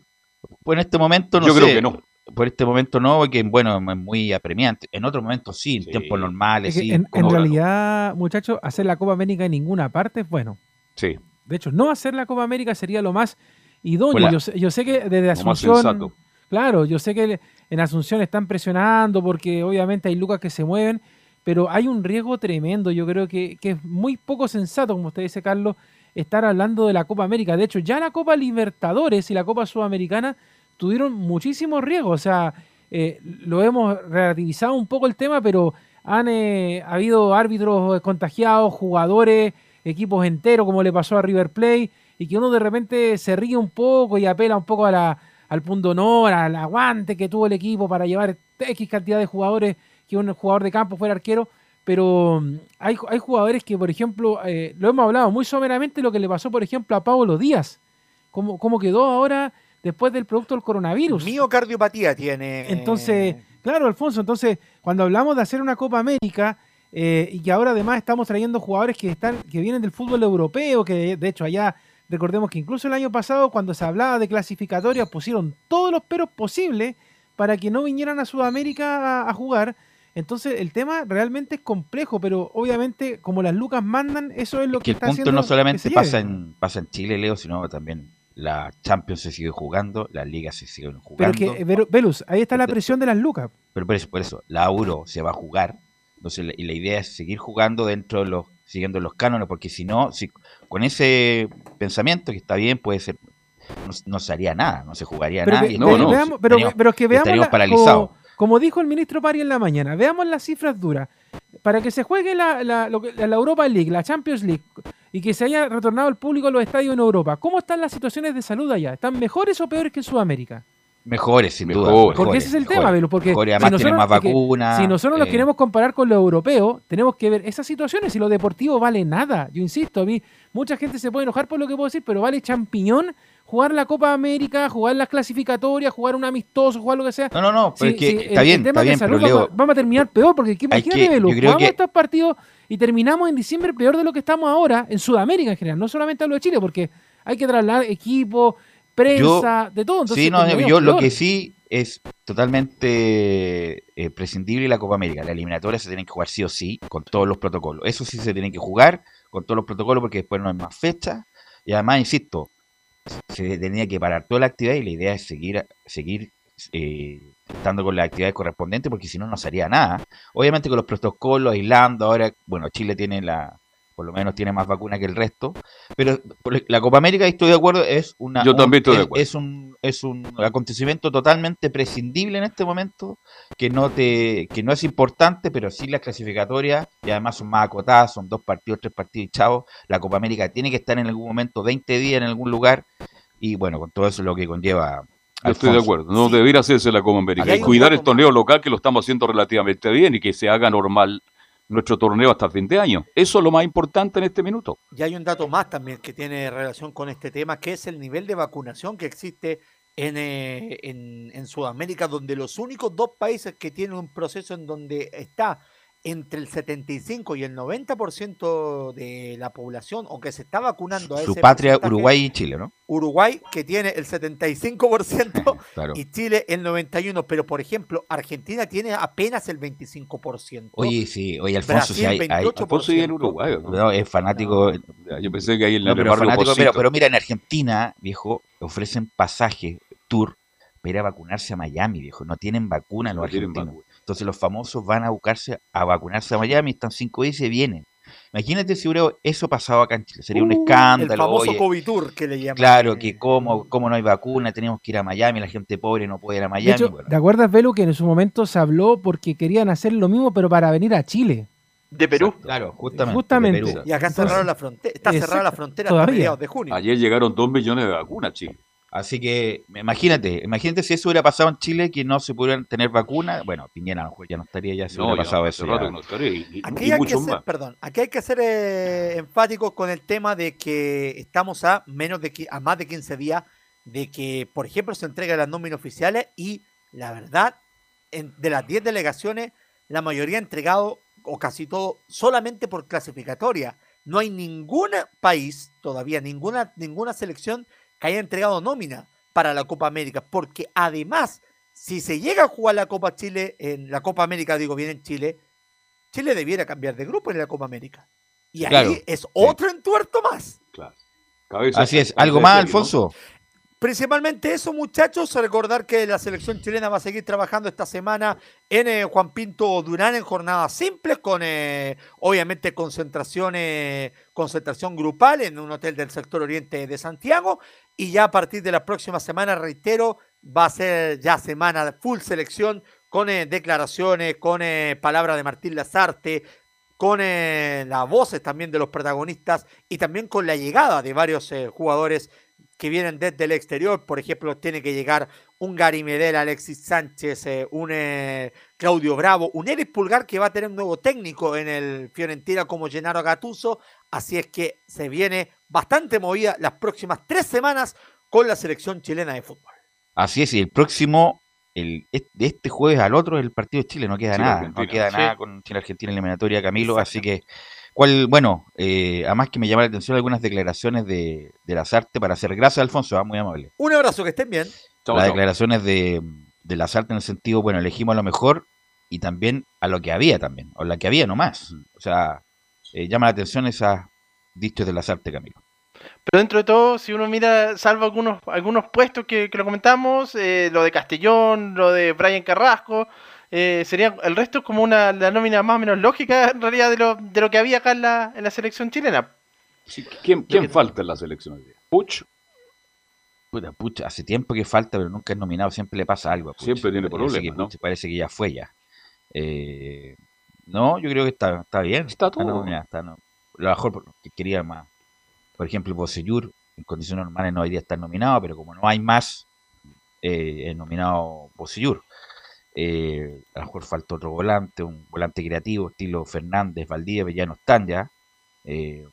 Pues en este momento no Yo sé. creo que no. Por este momento no, porque bueno, es muy apremiante. En otros momentos sí, en tiempos normales, Es que sí. en, realidad, muchachos, hacer la Copa América en ninguna parte es bueno. Sí. De hecho, no hacer la Copa América sería lo más idóneo. Pues la- yo, sé, yo sé que desde Lo más Asunción. sensato. Claro, yo sé que en Asunción están presionando porque obviamente hay lucas que se mueven, pero hay un riesgo tremendo. Yo creo que, que es muy poco sensato, como usted dice, Carlos, estar hablando de la Copa América. De hecho, ya la Copa Libertadores y la Copa Sudamericana tuvieron muchísimos riesgos. O sea, eh, lo hemos relativizado un poco el tema, pero han eh, habido árbitros contagiados, jugadores, equipos enteros, como le pasó a River Plate, y que uno de repente se ríe un poco y apela un poco al punto honor, al aguante que tuvo el equipo para llevar X cantidad de jugadores, que un jugador de campo fuera arquero. Pero mm, hay, hay jugadores que, por ejemplo, eh, lo hemos hablado muy someramente lo que le pasó, por ejemplo, a Pablo Díaz. ¿Cómo, cómo quedó ahora después del producto del coronavirus? Miocardiopatía tiene. Entonces, claro, Alfonso, entonces, cuando hablamos de hacer una Copa América eh, y que ahora además estamos trayendo jugadores que están, que vienen del fútbol europeo, que de hecho allá, recordemos que incluso el año pasado, cuando se hablaba de clasificatorias, pusieron todos los peros posibles para que no vinieran a Sudamérica a, a jugar. Entonces, el tema realmente es complejo, pero obviamente, como las lucas mandan, eso es lo que, que el está punto haciendo no solamente pasa en, pasa en Chile, Leo, sino también la Champions se sigue jugando, la Liga se sigue Pero jugando. que, eh, Velu- Velus, ahí está la presión de las lucas. Pero por eso, por eso, la Euro se va a jugar. Entonces, la, y la idea es seguir jugando dentro de los, siguiendo los cánones, porque si no, si con ese pensamiento que está bien, puede ser, no, no se haría nada, no se jugaría Pero nada. y ve- estaríamos- veamos- pero, pero es que veamos, estaríamos la- paralizados. Como dijo el ministro Pari en la mañana, veamos las cifras duras. Para que se juegue la, la- la Europa League, la Champions League, y que se haya retornado el público a los estadios en Europa, ¿cómo están las situaciones de salud allá? ¿Están mejores o peores que en Sudamérica? Mejores, sin duda. Mejores. Porque ese es el mejores, tema, Velo, porque mejores. si además más nosotros- que vacunas. si nosotros nos eh, queremos comparar con lo europeo, tenemos que ver esas situaciones y lo deportivo vale nada. Yo insisto, a mí mucha gente se puede enojar por lo que puedo decir, pero vale champiñón jugar la Copa América, jugar las clasificatorias, jugar un amistoso, jugar lo que sea. No, no, no, pero es que está el- bien, el tema está bien, pero vamos, Leo- vamos a terminar peor, porque imagínate, que- Velo, jugamos que- estos partidos y terminamos en diciembre peor de lo que estamos ahora en Sudamérica en general, no solamente hablo de Chile, porque hay que trasladar equipo, prensa, de todo. Entonces, sí, no, yo lo que sí es totalmente eh, prescindible la Copa América. La eliminatoria se tienen que jugar sí o sí, con todos los protocolos. Eso sí se tienen que jugar con todos los protocolos porque después no hay más fecha. Y además, insisto, se tenía que parar toda la actividad y la idea es seguir, seguir eh, estando con las actividades correspondientes porque si no, no se haría nada. Obviamente con los protocolos, aislando, ahora, bueno, Chile tiene la, por lo menos tiene más vacuna que el resto, pero la Copa América, estoy de acuerdo, es una Yo un- también estoy de es- acuerdo. es un es un acontecimiento totalmente prescindible en este momento, que no te que no es importante, pero sí las clasificatorias y además son más acotadas, son dos partidos, tres partidos y chao. La Copa América tiene que estar en algún momento 20 días en algún lugar y bueno, con todo eso es lo que conlleva Yo estoy de acuerdo. No debería hacerse la Copa América. Y cuidar el torneo local que lo estamos haciendo relativamente bien y que se haga normal nuestro torneo hasta fin de año. Eso es lo más importante en este minuto. Y hay un dato más también que tiene relación con este tema, que es el nivel de vacunación que existe en, eh, en, en Sudamérica, donde los únicos dos países que tienen un proceso en donde está entre el 75 y el 90% de la población, o que se está vacunando a Su ese patria porcentaje, Uruguay y Chile, ¿no? Uruguay, que tiene el 75%, Claro. y Chile el 91%, pero por ejemplo, Argentina tiene apenas el 25%. Oye, sí, oye, Alfonso, si Brasil, hay, hay- 28%. Alfonso vive en Uruguay. ¿no? No, es fanático. Yo pensé que ahí en No, el pero, fanático, pero, pero mira, en Argentina, viejo, ofrecen pasaje, tour, para ir a vacunarse a Miami, viejo. No tienen vacuna los No argentinos. Entonces los famosos van a buscarse a vacunarse a Miami, están cinco días y se vienen. Imagínate si hubiera eso pasado acá en Chile. Sería un Uh, escándalo. El famoso oye, COVID Tour que le llaman. claro, que cómo, cómo no hay vacuna, tenemos que ir a Miami, la gente pobre no puede ir a De Miami. hecho, bueno. ¿te acuerdas, Velo, que en su momento se habló porque querían hacer lo mismo, pero para venir a Chile? De Perú. Claro, justamente. Justamente. de Perú. Y acá Entonces, cerraron la frontera. Está cerrada la frontera hasta todavía. mediados de junio. Ayer llegaron dos millones de vacunas, Chile. Así que imagínate, imagínate si eso hubiera pasado en Chile, que no se pudieran tener vacuna. Bueno, Piñera a lo mejor ya no estaría, ya se No, hubiera ya pasado eso. rato ya. no estaría, y- y- Aquí y hay, que ser, perdón, aquí hay que ser eh, enfáticos con el tema de que estamos a menos de qui- a más de 15 días de que, por ejemplo, se entreguen las nóminas oficiales y la verdad, en- de las 10 delegaciones, la mayoría ha entregado, o casi todo, solamente por clasificatoria. no hay ningún país, todavía ninguna, ninguna selección que haya entregado nómina para la Copa América, porque además, si se llega a jugar la Copa Chile, en la Copa América, digo bien en Chile, Chile debiera cambiar de grupo en la Copa América. Y ahí Claro, es otro entuerto más. Así es. ¿Algo más, Alfonso? Principalmente eso, muchachos, recordar que la selección chilena va a seguir trabajando esta semana en eh, Juan Pinto Durán en jornadas simples, con eh, obviamente concentración, eh, concentración grupal en un hotel del sector oriente de Santiago. Y ya a partir de la próxima semana, reitero, va a ser ya semana de full selección con eh, declaraciones, con eh, palabras de Martín Lazarte, con eh, las voces también de los protagonistas y también con la llegada de varios jugadores que vienen desde el exterior. Por ejemplo, tiene que llegar un Gary Medel, Alexis Sánchez, un Claudio Bravo, un Eric Pulgar que va a tener un nuevo técnico en el Fiorentina como Gennaro Gattuso. Así es que se viene bastante movida las próximas tres semanas con la selección chilena de fútbol. Así es, y el próximo, el, es- de este jueves al otro, el partido de Chile, no queda nada, no queda Sí. nada con Chile-Argentina eliminatoria, Camilo, así que, cuál, bueno, eh, además que me llama la atención algunas declaraciones de, de Lazarte para hacer gracias, Alfonso, ah, muy amable. Un abrazo, que estén bien. Las declaraciones de, de Lazarte en el sentido, bueno, elegimos lo mejor y también a lo que había también, o la que había nomás. O sea, eh, llama la atención esas dichos de Lazarte, Camilo. Pero dentro de todo, si uno mira, salvo algunos, algunos puestos que, que lo comentamos, eh, lo de Castellón, lo de Brian Carrasco, eh, sería el resto es como una la nómina más o menos lógica en realidad de lo, de lo que había acá en la, en la selección chilena. ¿Quién, quién falta en la selección hoy día? Puch. Puta, Puch, hace tiempo que falta, pero nunca es nominado, siempre le pasa algo. a Puch. Siempre tiene Parece problemas, que ¿no? Puch Parece que ya fue ya. Eh, no, yo creo que está, está bien. Está todo. nominado, está no- lo mejor por- que quería más. Por ejemplo, Bosellur, en condiciones normales no debería estar nominado, pero como no hay más, eh, es nominado Bosellur. Eh, a lo mejor falta otro volante, un volante creativo, estilo Fernández, Valdivia, ya no están ya. Eh,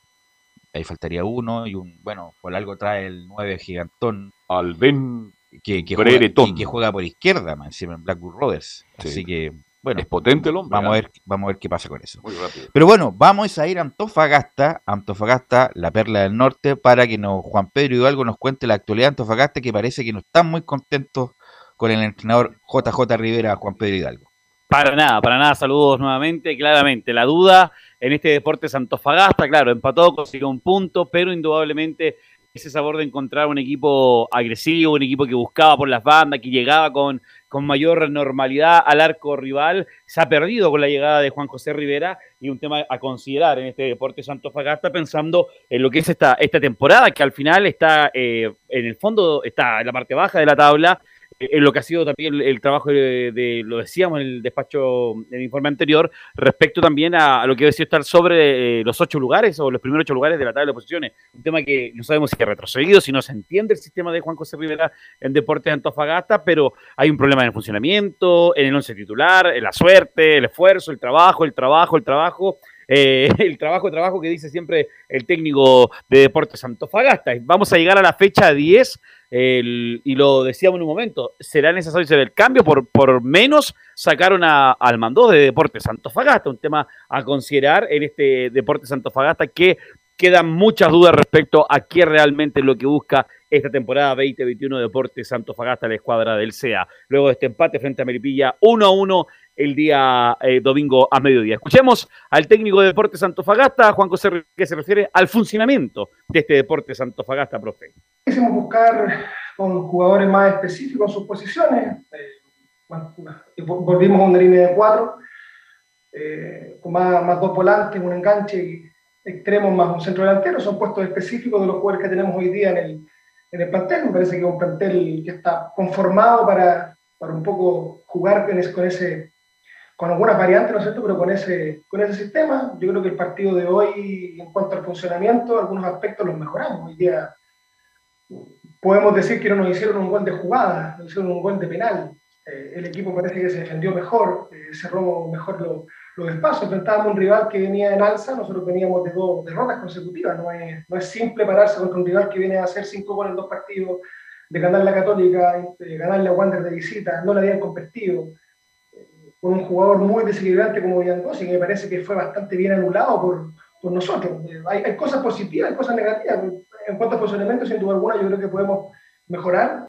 ahí faltaría uno y un, bueno, por algo trae el 9 gigantón. Alben que, que, juega, y que juega por izquierda, más encima en Blackwood Rovers. Sí. Así que, bueno. Es potente el hombre, Vamos a, ¿eh? ver, vamos a ver qué pasa con eso. Muy rápido. Pero bueno, vamos a ir a Antofagasta, Antofagasta, la perla del norte, para que nos, Juan Pedro Hidalgo nos cuente la actualidad de Antofagasta, que parece que no están muy contentos con el entrenador JJ Rivera, Juan Pedro Hidalgo. Para nada, para nada, saludos nuevamente. Claramente, la duda en este deporte Santofagasta, claro, empató, consiguió un punto, pero indudablemente ese sabor de encontrar un equipo agresivo, un equipo que buscaba por las bandas, que llegaba con, con mayor normalidad al arco rival, se ha perdido con la llegada de Juan José Rivera y un tema a considerar en este deporte Santofagasta pensando en lo que es esta, esta temporada, que al final está eh, en el fondo, está en la parte baja de la tabla, en lo que ha sido también el, el trabajo de, lo decíamos en el despacho, en el informe anterior, respecto también a, lo que decía estar sobre eh, los ocho lugares o los primeros ocho lugares de la tabla de posiciones. Un tema que no sabemos si ha retrocedido, si no se entiende el sistema de Juan José Rivera en Deportes de Antofagasta, pero hay un problema en el funcionamiento, en el once titular, en la suerte, el esfuerzo, el trabajo, el trabajo, el trabajo. eh, el trabajo, trabajo que dice siempre el técnico de Deportes Antofagasta. Vamos a llegar a la fecha 10 el- y lo decíamos en un momento, será necesario hacer el cambio, por, por menos sacaron a, al mandó de Deportes Antofagasta, un tema a considerar en este Deportes Antofagasta que quedan muchas dudas respecto a qué realmente es lo que busca esta temporada 2021 de Deportes Antofagasta, la escuadra del CEA. Luego de este empate frente a Melipilla, 1 a 1 el día eh, domingo a mediodía. Escuchemos al técnico de Deportes Antofagasta, Juan José, que se refiere al funcionamiento de este Deportes Antofagasta, profe. Quisimos buscar con jugadores más específicos sus posiciones. eh, vol- volvimos a una línea de cuatro, eh, con más, dos volantes, un enganche y extremos más un centro delantero. Son puestos específicos de los jugadores que tenemos hoy día en el, en el plantel. Me parece que es un plantel que está conformado para, para un poco jugar con ese con algunas variantes, ¿no es cierto?, pero con ese, con ese sistema. Yo creo que el partido de hoy, en cuanto al funcionamiento, algunos aspectos los mejoramos. Hoy día podemos decir que no nos hicieron un gol de jugada, nos hicieron un gol de penal. Eh, el equipo parece que se defendió mejor, eh, cerró mejor los, los espacios. Enfrentábamos un rival que venía en alza, nosotros veníamos de dos derrotas consecutivas. No es, no es simple pararse contra un rival que viene a hacer cinco goles en dos partidos, de ganar la Católica, de ganarle a Wander de visita, no le habían convertido con un jugador muy desequilibrante como Villancosi, que me parece que fue bastante bien anulado por, por nosotros. Hay, hay cosas positivas, hay cosas negativas. En cuanto a funcionamiento, sin duda alguna, yo creo que podemos mejorar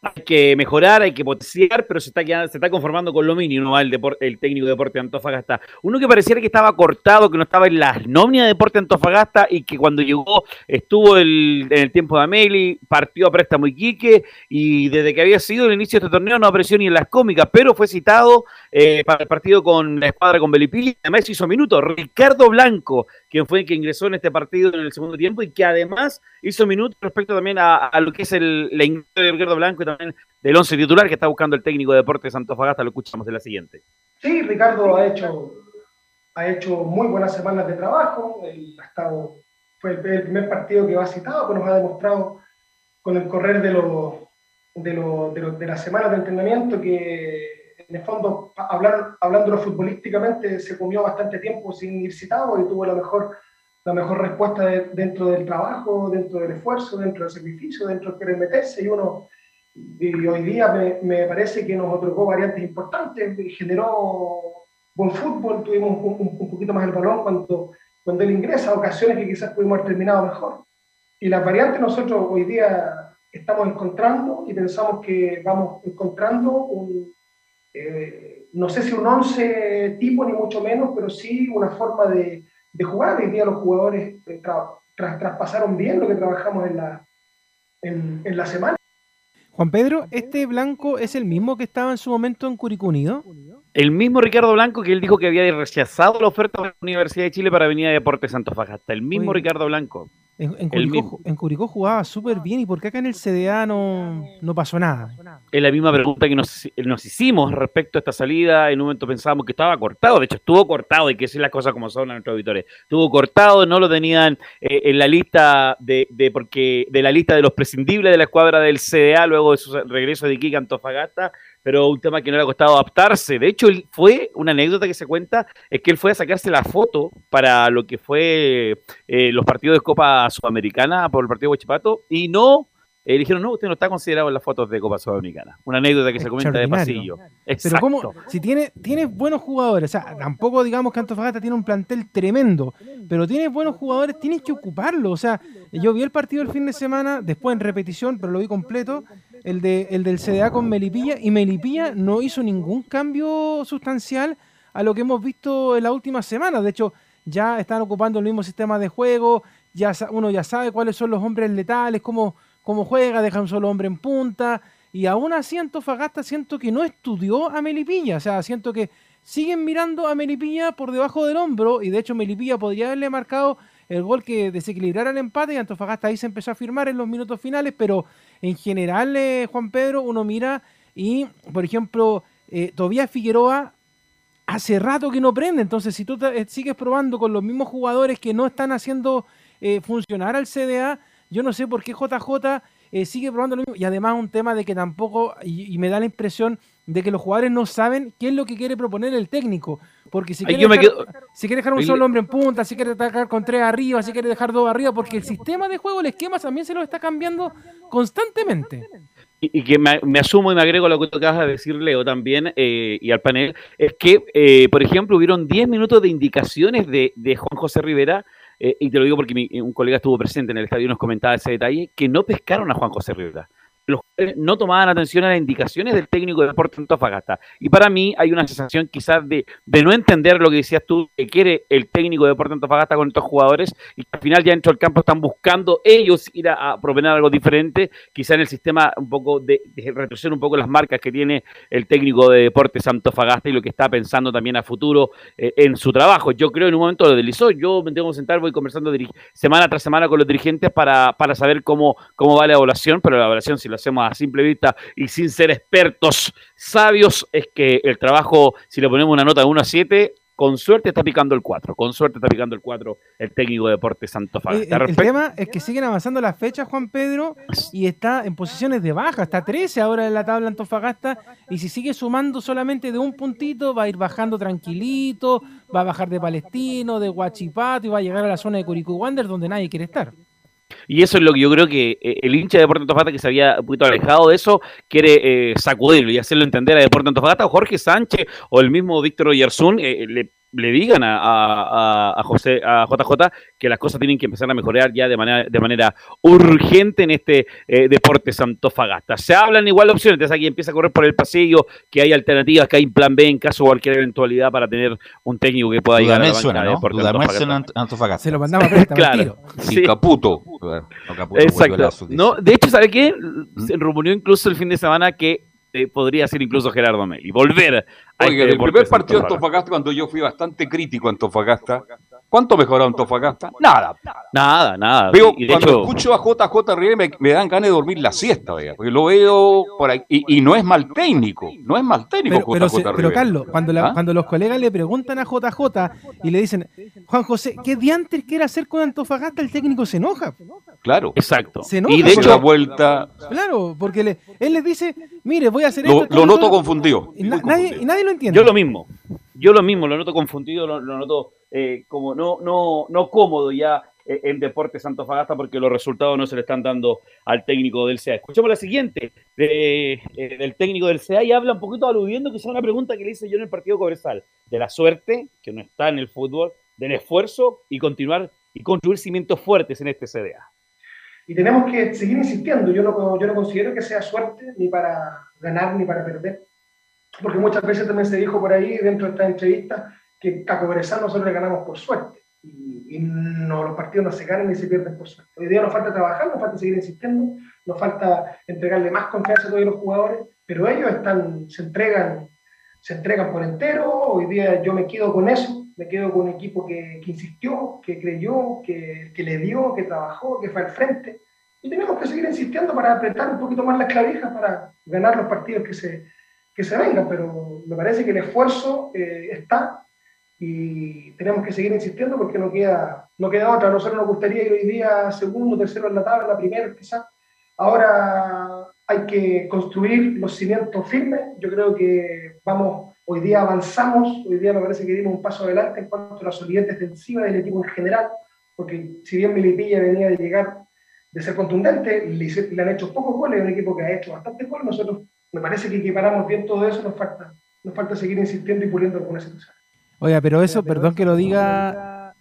hay que mejorar, hay que potenciar, pero se está, quedando, se está conformando con lo mínimo el, deporte, el técnico de Deporte Antofagasta. Uno que pareciera que estaba cortado, que no estaba en las nóminas de Deporte Antofagasta y que cuando llegó estuvo el, en el tiempo de Ameli, partió a préstamo Iquique y desde que había sido el inicio de este torneo no apareció ni en las cómicas, pero fue citado eh, para el partido con la escuadra con Belipilli. Además hizo minutos. Ricardo Blanco, quien fue el que ingresó en este partido en el segundo tiempo y que además hizo minutos respecto también a, lo que es el, ingreso de Ricardo Blanco y también del once titular que está buscando el técnico de Deportes Antofagasta. Lo escuchamos en la siguiente. Sí, Ricardo ha hecho, ha hecho muy buenas semanas de trabajo. ha estado, fue el, primer partido que va citado, que nos ha demostrado con el correr de, los, de, los, de, de las semanas de entrenamiento que en el fondo, hablar, hablándolo futbolísticamente, se comió bastante tiempo sin ir citado y tuvo la mejor, la mejor respuesta dentro del trabajo, dentro del esfuerzo, dentro del sacrificio, dentro de querer meterse. Y uno, y hoy día me, me, parece que nos otorgó variantes importantes, generó buen fútbol, tuvimos un, un, poquito más el balón cuando, cuando él ingresa, ocasiones que quizás pudimos haber terminado mejor. Y las variantes nosotros hoy día estamos encontrando y pensamos que vamos encontrando un, eh, no sé si un 11 tipo ni mucho menos, pero sí una forma de, de jugar. Hoy día los jugadores eh, traspasaron bien lo que trabajamos en la, en, en la semana. Juan Pedro, ¿este blanco es el mismo que estaba en su momento en Curicunido? El mismo Ricardo Blanco que él dijo que había rechazado la oferta de la Universidad de Chile para venir a Deportes Fajasta. El mismo Ricardo Blanco. En, Curicó, jugaba súper bien y ¿por qué acá en el CDA no, no pasó nada? Es la misma pregunta que nos, nos, hicimos respecto a esta salida. En un momento pensábamos que estaba cortado. De hecho, estuvo cortado, y que decir las cosas como son a nuestros auditores. Estuvo cortado, no lo tenían eh, en la lista de, de, porque de la lista de los prescindibles de la escuadra del CDA luego de su regreso de Iquique Antofagasta pero un tema que no le ha costado adaptarse. De hecho, él fue, una anécdota que se cuenta, es que él fue a sacarse la foto para lo que fue eh, los partidos de Copa Sudamericana por el partido de Huachipato y no eh, dijeron, no, usted no está considerado en las fotos de Copa Sudamericana. Una anécdota que se comenta de pasillo. Pero ¿cómo? Si tiene, tiene buenos jugadores, o sea, tampoco digamos que Antofagasta tiene un plantel tremendo, pero tiene buenos jugadores, tienes que ocuparlo. O sea, yo vi el partido el fin de semana, después en repetición, pero lo vi completo, el, de, el del CDA con Melipilla, y Melipilla no hizo ningún cambio sustancial a lo que hemos visto en las últimas semanas. De hecho, ya están ocupando el mismo sistema de juego, ya uno ya sabe cuáles son los hombres letales, cómo cómo juega, deja un solo hombre en punta. Y aún así Antofagasta siento que no estudió a Melipilla. O sea, siento que siguen mirando a Melipilla por debajo del hombro. Y de hecho Melipilla podría haberle marcado el gol que desequilibrara el empate. Y Antofagasta ahí se empezó a firmar en los minutos finales. Pero en general, eh, Juan Pedro, uno mira y, por ejemplo, eh, Figueroa hace rato que no prende. Entonces, si tú eh, sigues probando con los mismos jugadores que no están haciendo eh, funcionar al CDA, yo no sé por qué JJ eh, sigue probando lo mismo. Y además un tema de que tampoco, y, me da la impresión de que los jugadores no saben qué es lo que quiere proponer el técnico. Porque si quiere, dejar, si quiere dejar un solo hombre en punta, si quiere atacar con tres arriba, si quiere dejar dos arriba, porque el sistema de juego, el esquema también se lo está cambiando constantemente. Y, que me, asumo y me agrego a lo que tú acabas de decir, Leo, también, eh, y al panel, es que, eh, por ejemplo, hubieron 10 minutos de indicaciones de, de Juan José Rivera eh, y te lo digo porque un colega estuvo presente en el estadio y nos comentaba ese detalle, que no pescaron a Juan José Rivera los no tomaban atención a las indicaciones del técnico de Deportes Antofagasta. Y para mí hay una sensación quizás de, de, no entender lo que decías tú, que quiere el técnico de Deportes Antofagasta con estos jugadores y que al final ya dentro del campo están buscando ellos ir a, a proponer algo diferente, quizás en el sistema un poco de, de, retroceder un poco las marcas que tiene el técnico de Deportes Antofagasta y lo que está pensando también a futuro eh, en su trabajo. Yo creo en un momento lo deslizó, yo me tengo que sentar, voy conversando semana tras semana con los dirigentes para, para saber cómo, cómo va la evaluación, pero la evaluación si lo hacemos a simple vista y sin ser expertos sabios, es que el trabajo, si le ponemos una nota de 1 a 7, con suerte está picando el 4. Con suerte está picando el 4 el técnico de Deportes Santo eh, el, tema es que siguen avanzando las fechas, Juan Pedro, y está en posiciones de baja. Está 13 ahora en la tabla Antofagasta. Y si sigue sumando solamente de un puntito, va a ir bajando tranquilito. Va a bajar de Palestino, de Huachipato y va a llegar a la zona de Curicú Wander, donde nadie quiere estar. Y eso es lo que yo creo que eh, el hincha de Deportes Antofagasta, que se había un poquito alejado de eso, quiere eh, sacudirlo y hacerlo entender a Deportes Antofagasta, Jorge Sánchez, o el mismo Víctor Oyarzún, eh, le, le digan a, a, a, José, a JJ que las cosas tienen que empezar a mejorar ya de manera, de manera urgente en este eh, deporte Santofagasta. Se hablan igual opciones, entonces aquí empieza a correr por el pasillo, que hay alternativas, que hay plan B en caso de cualquier eventualidad para tener un técnico que pueda llegar a la banca suena, de ¿no? Deportes Dudamel Antofagasta. suena Ant- Antofagasta. Se lo mandaba a Claro. tiro. Sin Caputo. No, Caputo, Exacto. No, de hecho, ¿sabe qué? Se rumoreó incluso el fin de semana que eh, podría ser incluso Gerardo Meli. Volver Oiga, el primer partido de Antofagasta. Cuando yo fui bastante crítico a Antofagasta, ¿cuánto mejoró Antofagasta? Nada. Nada, nada. Veo, Y de cuando hecho, escucho a JJ Rivera me, me dan ganas de dormir la siesta, oiga, porque lo veo por ahí. Y, y no es mal técnico, no es mal técnico Pero, pero, JJ pero, Rivera. Carlos, cuando, la- ¿Ah? cuando los colegas le preguntan a JJ y le dicen, Juan José, ¿qué diantres quiere hacer con Antofagasta? El técnico se enoja. Claro. Exacto. Se enoja Y de hecho, la vuelta Claro, porque le- él les dice, mire, voy a hacer lo, esto. lo esto". noto confundido. Y, na- nadie, y nadie lo entiende. yo lo mismo. Yo lo mismo, lo noto confundido, lo, lo noto eh, como no, no, no cómodo ya eh, en Deportes Antofagasta porque los resultados no se le están dando al técnico del CEA. Escuchemos la siguiente de, eh, del técnico del CEA y habla un poquito aludiendo que es una pregunta que le hice yo en el partido Cobresal, de la suerte, que no está en el fútbol, del esfuerzo y continuar y construir cimientos fuertes en este CDA. Y tenemos que seguir insistiendo. Yo no, yo no considero que sea suerte ni para ganar ni para perder. Porque muchas veces también se dijo por ahí dentro de esta entrevista que a Cobresal nosotros le ganamos por suerte. Y, y no, los partidos no se ganan ni se pierden por suerte. Hoy día nos falta trabajar, nos falta seguir insistiendo, nos falta entregarle más confianza a todos los jugadores, pero ellos están, se entregan se entregan por entero. Hoy día yo me quedo con eso, me quedo con un equipo que, que insistió, que creyó, que, que, le dio, que trabajó, que fue al frente. Y tenemos que seguir insistiendo para apretar un poquito más las clavijas para ganar los partidos que se, que se vengan. Pero me parece que el esfuerzo eh, está y tenemos que seguir insistiendo porque no queda, no queda otra. Nosotros nos gustaría ir hoy día segundo, tercero en la tabla, primero quizás. Ahora hay que construir los cimientos firmes. Yo creo que vamos, hoy día avanzamos, hoy día me parece que dimos un paso adelante en cuanto a la solidez defensiva del equipo en general, porque si bien Milipilla venía de llegar, de ser contundente, le, le han hecho pocos goles, es un equipo que ha hecho bastantes goles, nosotros me parece que equiparamos bien todo eso, nos falta, nos falta seguir insistiendo y puliendo algunas situaciones. Oiga, pero eso, perdón que lo diga,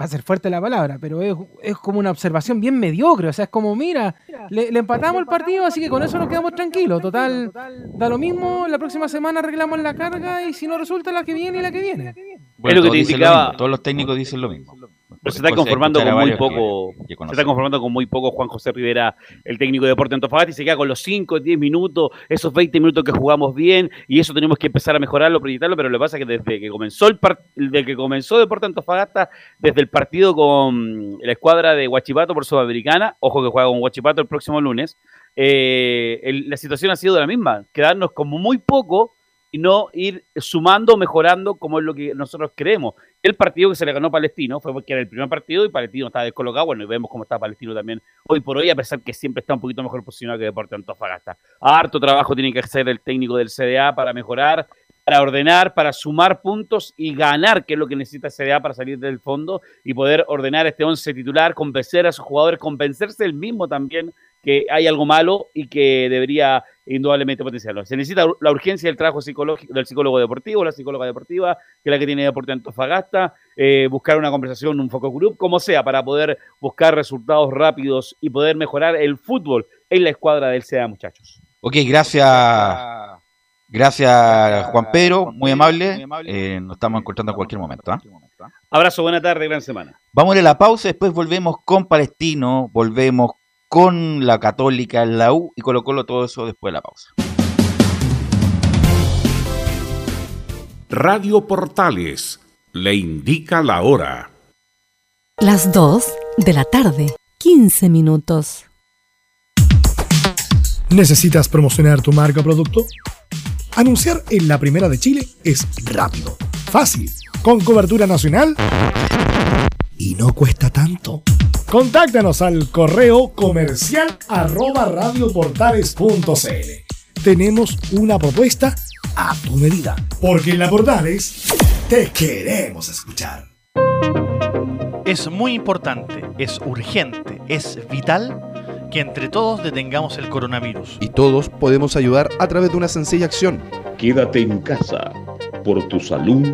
va a ser fuerte la palabra, pero es, es, como una observación bien mediocre. O sea, es como, mira, le, le, empatamos el partido, así que con eso nos quedamos tranquilos. Total, da lo mismo, la próxima semana arreglamos la carga y si no resulta la que viene y la que viene. Bueno, es lo que te indicaba. Lo todos los técnicos dicen lo mismo. Pero se está conformando con muy poco. Que, que se está conformando con muy poco Juan José Rivera, el técnico de Deporte Antofagasta, y se queda con los 5, 10 minutos, esos 20 minutos que jugamos bien, y eso tenemos que empezar a mejorarlo, proyectarlo, pero lo que pasa es que desde que comenzó el desde que comenzó Deporte Antofagasta, desde el partido con la escuadra de Huachipato por Sudamericana, ojo que juega con Huachipato el próximo lunes, eh, el, la situación ha sido la misma, quedarnos como muy poco y no ir sumando, mejorando como es lo que nosotros creemos. El partido que se le ganó a Palestino fue porque era el primer partido y Palestino estaba descolocado. Bueno, y vemos cómo está Palestino también hoy por hoy, a pesar que siempre está un poquito mejor posicionado que Deporte Antofagasta. Harto trabajo tiene que hacer el técnico del CDA para mejorar, para ordenar, para sumar puntos y ganar, que es lo que necesita CDA para salir del fondo y poder ordenar este once titular, convencer a sus jugadores, convencerse el mismo también que hay algo malo y que debería indudablemente potenciarlo. Se necesita la urgencia del trabajo psicológico del psicólogo deportivo, la psicóloga deportiva, que es la que tiene Deporte Antofagasta, eh, buscar una conversación, un focus group, como sea, para poder buscar resultados rápidos y poder mejorar el fútbol en la escuadra del CEA, muchachos. Ok, gracias. Gracias, Juan Pedro, muy amable. Eh, nos estamos encontrando en cualquier momento. ¿eh? Abrazo, buena tarde, gran semana. Vamos a la pausa, después volvemos con Palestino, volvemos con la Católica, la U y Colo Colo, todo eso después de la pausa. Radio Portales le indica la hora. Las 2 de la tarde, 15 minutos. ¿Necesitas promocionar tu marca o producto? Anunciar en la primera de Chile es rápido, fácil, con cobertura nacional y no cuesta tanto. Contáctanos al correo comercial arroba radioportales.cl. Tenemos una propuesta a tu medida, porque en la Portales te queremos escuchar. Es muy importante, es urgente, es vital que entre todos detengamos el coronavirus. Y todos podemos ayudar a través de una sencilla acción. Quédate en casa. por tu salud,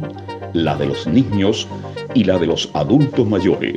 la de los niños y la de los adultos mayores.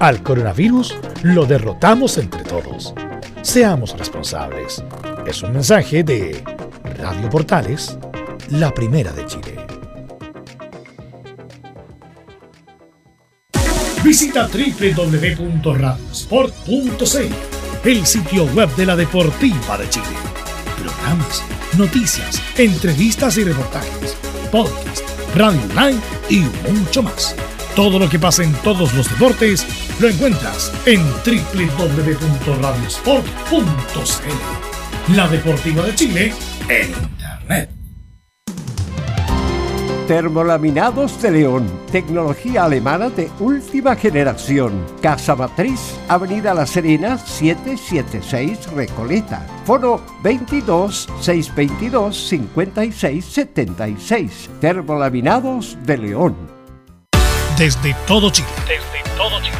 al coronavirus lo derrotamos entre todos. Seamos responsables. Es un mensaje de Radio Portales, la primera de Chile. Visita www.radiosport.cl, el sitio web de la Deportiva de Chile. Programas, noticias, entrevistas y reportajes, podcast, radio online y mucho más. Todo lo que pasa en todos los deportes lo encuentras en www.radiosport.cl. La Deportiva de Chile en Internet. Termolaminados de León, tecnología alemana de última generación. Casa Matriz, Avenida La Serena, 776 Recoleta. Foro 22 622 56 76. Termolaminados de León. Desde todo Chile. Desde todo Chile.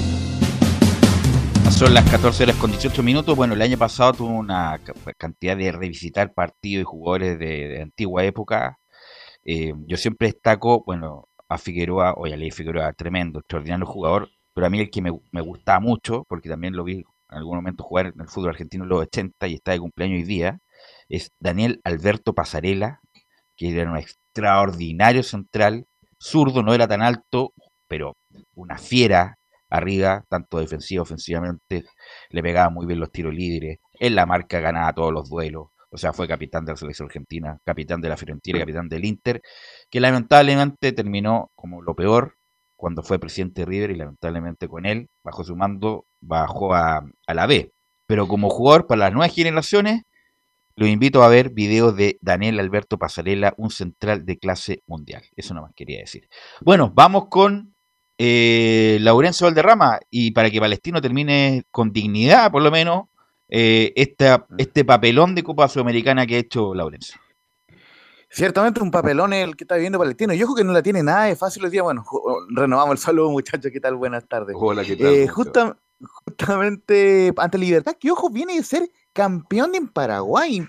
Son las 14 horas con 18 minutos. Bueno, el año pasado tuvo una ca- cantidad de revisitar partidos y jugadores de, antigua época. Eh, yo siempre destaco, bueno, a Figueroa, o a Ley Figueroa, tremendo, extraordinario jugador, pero a mí el que me, me gustaba mucho, porque también lo vi en algún momento jugar en el fútbol argentino en los 80 y está de cumpleaños hoy día, es Daniel Alberto Pasarela, que era un extraordinario central, zurdo, no era tan alto, pero una fiera arriba, tanto defensiva, ofensivamente, le pegaba muy bien los tiros libres, en la marca ganaba todos los duelos, o sea, fue capitán de la selección argentina, capitán de la Fiorentina, capitán del Inter, que lamentablemente terminó como lo peor cuando fue presidente de River y lamentablemente con él, bajo su mando, bajó a, a la B. Pero como jugador para las nuevas generaciones, los invito a ver videos de Daniel Alberto Pasarela, un central de clase mundial. Eso nomás quería decir. Bueno, vamos con eh, Laurencio Valderrama y para que Palestino termine con dignidad, por lo menos, eh, esta, este papelón de Copa Sudamericana que ha hecho Laurencio. Ciertamente un papelón el que está viviendo Palestino. Yo creo que no la tiene nada de fácil hoy día. Bueno, renovamos el saludo, muchachos. ¿Qué tal? Buenas tardes. Hola, ¿qué tal? Eh, justa- justamente ante Libertad, que ojo, viene de ser campeón en Paraguay.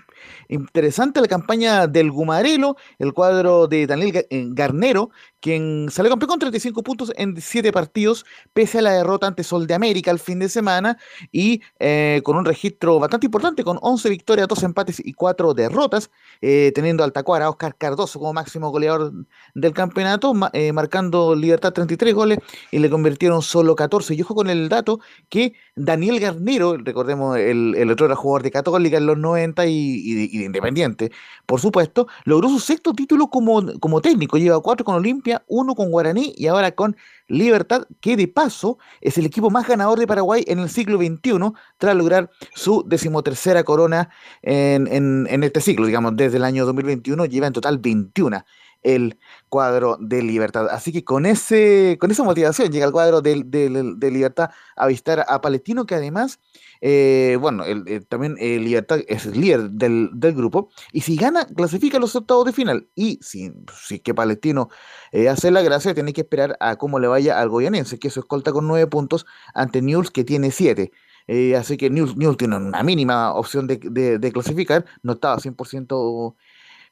Interesante la campaña del Gumarelo, el cuadro de Daniel eh, Garnero, quien salió campeón con 35 puntos en 7 partidos, pese a la derrota ante Sol de América el fin de semana, y eh, con un registro bastante importante, con 11 victorias, 2 empates y 4 derrotas, eh, teniendo al Tacuara Oscar Cardoso como máximo goleador del campeonato, eh, marcando Libertad 33 goles y le convirtieron solo 14. Y ojo con el dato que Daniel Garnero, recordemos, el, el otro era jugador de Católica en los 90 y, de- Independiente, por supuesto, logró su sexto título como, como técnico. Lleva cuatro con Olimpia, uno con Guaraní y ahora con Libertad, que de paso es el equipo más ganador de Paraguay en el siglo XXI, tras lograr su decimotercera corona en, este siglo, digamos, desde el año 2021, lleva en total 21 el cuadro de Libertad. Así que con ese con esa motivación llega el cuadro de, de- de Libertad a visitar a Palestino, que además, eh, bueno, el- el- también eh, Libertad es el líder del, del grupo, y si gana, clasifica los octavos de final. Y si, si es que Palestino eh, hace la gracia, tiene que esperar a cómo le vaya al Goyanense, que eso escolta con nueve puntos ante News, que tiene siete. Eh, así que News, News tiene una mínima opción de, de- de clasificar, no estaba 100% em,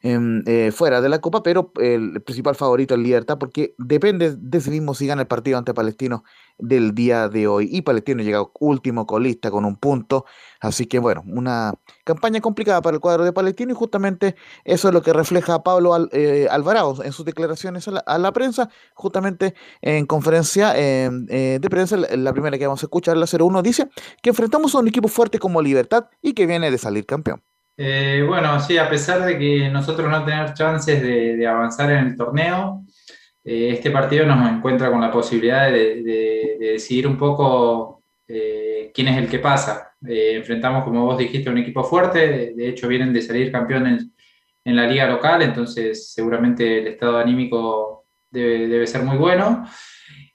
eh, fuera de la Copa, pero el principal favorito es Libertad porque depende de sí mismo si gana el partido ante Palestino del día de hoy. Y Palestino llega último colista con un punto, así que bueno, una campaña complicada para el cuadro de Palestino y justamente eso es lo que refleja Pablo eh, Alvarado en sus declaraciones a la, prensa, justamente en conferencia eh, eh, de prensa, la, la primera que vamos a escuchar, la 01, dice que enfrentamos a un equipo fuerte como Libertad y que viene de salir campeón. Eh, bueno, sí, a pesar de que nosotros no tener chances de, avanzar en el torneo, eh, este partido nos encuentra con la posibilidad de, de- de decidir un poco eh, quién es el que pasa. Eh, enfrentamos, como vos dijiste, un equipo fuerte, de, hecho vienen de salir campeones en la liga local, entonces seguramente el estado anímico debe ser muy bueno.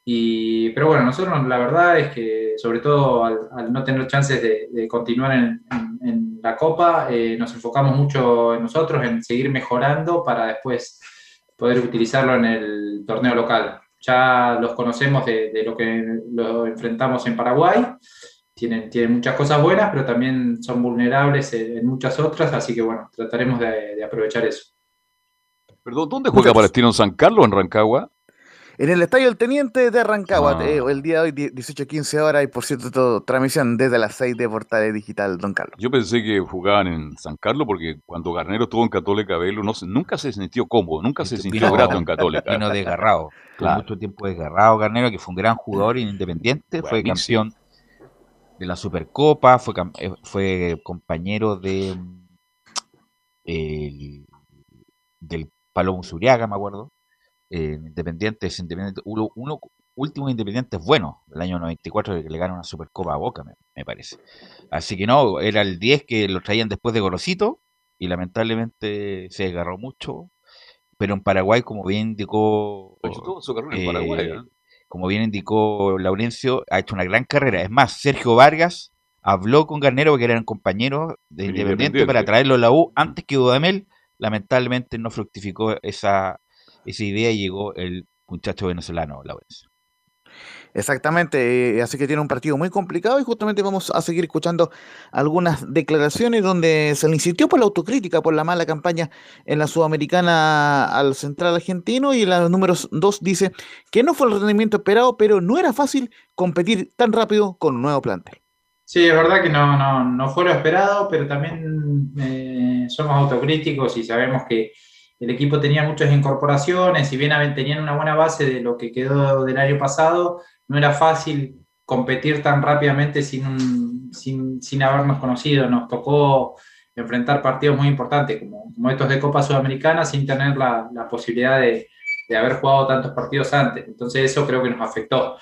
Y, pero bueno, nosotros la verdad es que, sobre todo al, al no tener chances de, de continuar en, en- en la Copa, eh, nos enfocamos mucho en nosotros, en seguir mejorando para después poder utilizarlo en el torneo local. Ya los conocemos de, de lo que lo enfrentamos en Paraguay, tienen, tienen muchas cosas buenas, pero también son vulnerables en, en muchas otras, así que bueno, trataremos de, de aprovechar eso. Perdón, ¿dónde juega Palestino en San Carlos, en Rancagua? En el Estadio El Teniente de Rancagua, Ah. eh, el día de hoy, 18-15 horas, y por cierto, todo, transmisión desde las 6 de Portales Digital, Don Carlos. Yo pensé que jugaban en San Carlos porque cuando Garnero estuvo en Católica Velo, no, se- nunca se sintió cómodo, nunca se sintió Vino- grato en Católica. Vino desgarrado. Claro. mucho tiempo desgarrado Garnero, que fue un gran jugador independiente, fue campeón de la Supercopa, fue, eh, fue compañero de mm, el- del Palomo Zuriaga, me acuerdo. Eh, independientes, independiente, uno, uno últimos independientes buenos, el año 94 que le gana una Supercopa a Boca, me, me parece. Así que no, era el 10 que lo traían después de Gorosito y lamentablemente se desgarró mucho. Pero en Paraguay, como bien indicó. Tuvo su carrera en eh, Paraguay, ¿eh? Como bien indicó Laurencio, ha hecho una gran carrera. Es más, Sergio Vargas habló con Garnero, porque eran compañeros de Independiente. para traerlo a la U antes que Dudamel. Lamentablemente no fructificó esa, esa idea llegó el muchacho venezolano, Laurencio. Exactamente, eh, así que tiene un partido muy complicado y justamente vamos a seguir escuchando algunas declaraciones donde se le insistió por la autocrítica, por la mala campaña en la Sudamericana al central argentino y en la número 2 dice que no fue el rendimiento esperado, pero no era fácil competir tan rápido con un nuevo plantel. Sí, es verdad que no, no, no fue lo esperado, pero también eh, somos autocríticos y sabemos que el equipo tenía muchas incorporaciones, si bien tenían una buena base de lo que quedó del año pasado, no era fácil competir tan rápidamente sin, sin, sin habernos conocido. Nos tocó enfrentar partidos muy importantes, como, como estos de Copa Sudamericana, sin tener la, la posibilidad de, de haber jugado tantos partidos antes. Entonces eso creo que nos afectó.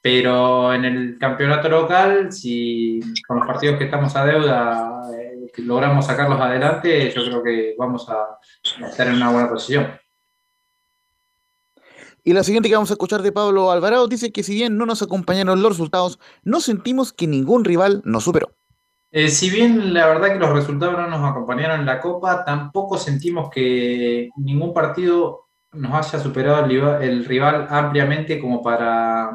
Pero en el campeonato local, si con los partidos que estamos a deuda eh, logramos sacarlos adelante, yo creo que vamos a, a estar en una buena posición. Y la siguiente que vamos a escuchar de Pablo Alvarado dice que si bien no nos acompañaron los resultados, no sentimos que ningún rival nos superó. Eh, si bien la verdad que los resultados no nos acompañaron en la Copa, tampoco sentimos que ningún partido nos haya superado el, rival- el rival ampliamente como para,